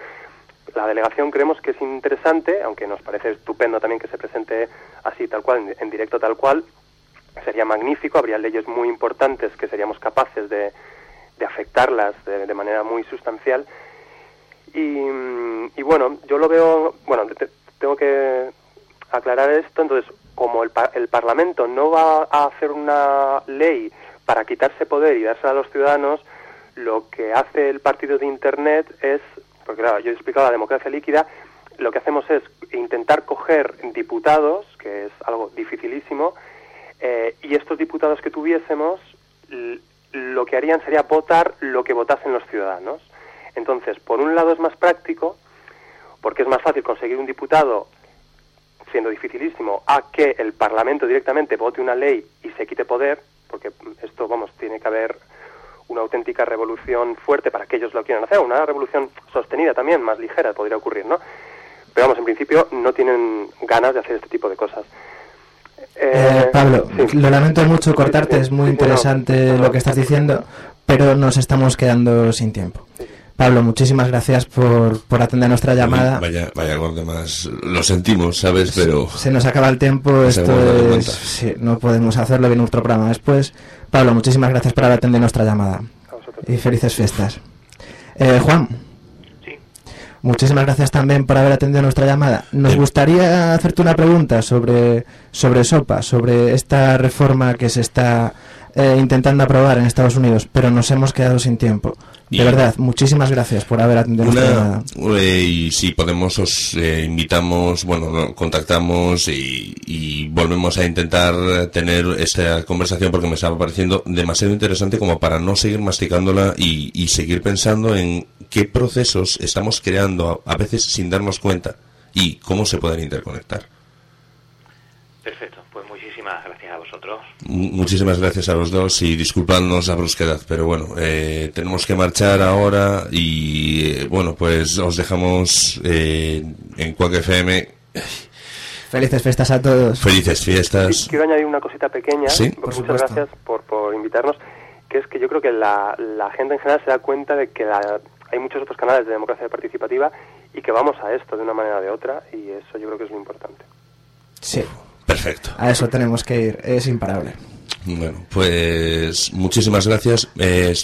La delegación creemos que es interesante, aunque nos parece estupendo también que se presente así tal cual, en, directo tal cual, sería magnífico, habría leyes muy importantes que seríamos capaces de, de afectarlas de, de manera muy sustancial. Y, y bueno, yo lo veo, bueno, te- tengo que aclarar esto, entonces, como el, el Parlamento no va a hacer una ley para quitarse poder y dársela a los ciudadanos, lo que hace el partido de Internet es, porque claro, yo he explicado la democracia líquida, lo que hacemos es intentar coger diputados, que es algo dificilísimo, eh, y estos diputados que tuviésemos, lo que harían sería votar lo que votasen los ciudadanos. Entonces, por un lado es más práctico, porque es más fácil conseguir un diputado, siendo dificilísimo, a que el Parlamento directamente vote una ley y se quite poder, porque esto, vamos, tiene que haber una auténtica revolución fuerte para que ellos lo quieran hacer, una revolución sostenida también, más ligera, podría ocurrir, ¿no? Pero vamos, en principio no tienen ganas de hacer este tipo de cosas. Eh, Pablo, sí. lo lamento mucho cortarte, es muy interesante lo que estás diciendo, pero nos estamos quedando sin tiempo. Pablo, muchísimas gracias por, por atender nuestra llamada. Vaya, vaya gordo más. Lo sentimos, ¿sabes? Pero Se nos acaba el tiempo, Nos esto es... sí, no podemos hacerlo en otro programa después. Pablo, muchísimas gracias por haber atendido nuestra llamada. A. Y felices fiestas. Eh, Juan, Sí. muchísimas gracias también por haber atendido nuestra llamada. Nos gustaría hacerte una pregunta sobre, sobre SOPA, sobre esta reforma que se está eh, intentando aprobar en Estados Unidos, pero nos hemos quedado sin tiempo. De Y- verdad, muchísimas gracias por haber atendido. Una, eh, y si podemos os eh, invitamos, bueno, no, contactamos y, y volvemos a intentar tener esta conversación porque me estaba pareciendo demasiado interesante como para no seguir masticándola y, y seguir pensando en qué procesos estamos creando a, a veces sin darnos cuenta y cómo se pueden interconectar. Perfecto, pues muchísimas gracias a vosotros. Mu- Muchísimas gracias a los dos y disculpadnos la brusquedad, pero bueno, eh, tenemos que marchar ahora y eh, bueno, pues os dejamos eh, en Quack FM Felices fiestas a todos. Felices fiestas. Quiero añadir una cosita pequeña, Sí. Por muchas supuesto. gracias por, por invitarnos, que es que yo creo que la, la gente en general se da cuenta de que la- hay muchos otros canales de democracia participativa y que vamos a esto de una manera o de otra y eso yo creo que es lo importante. Sí, Perfecto. a eso tenemos que ir, es imparable. Bueno, pues muchísimas gracias. Eh,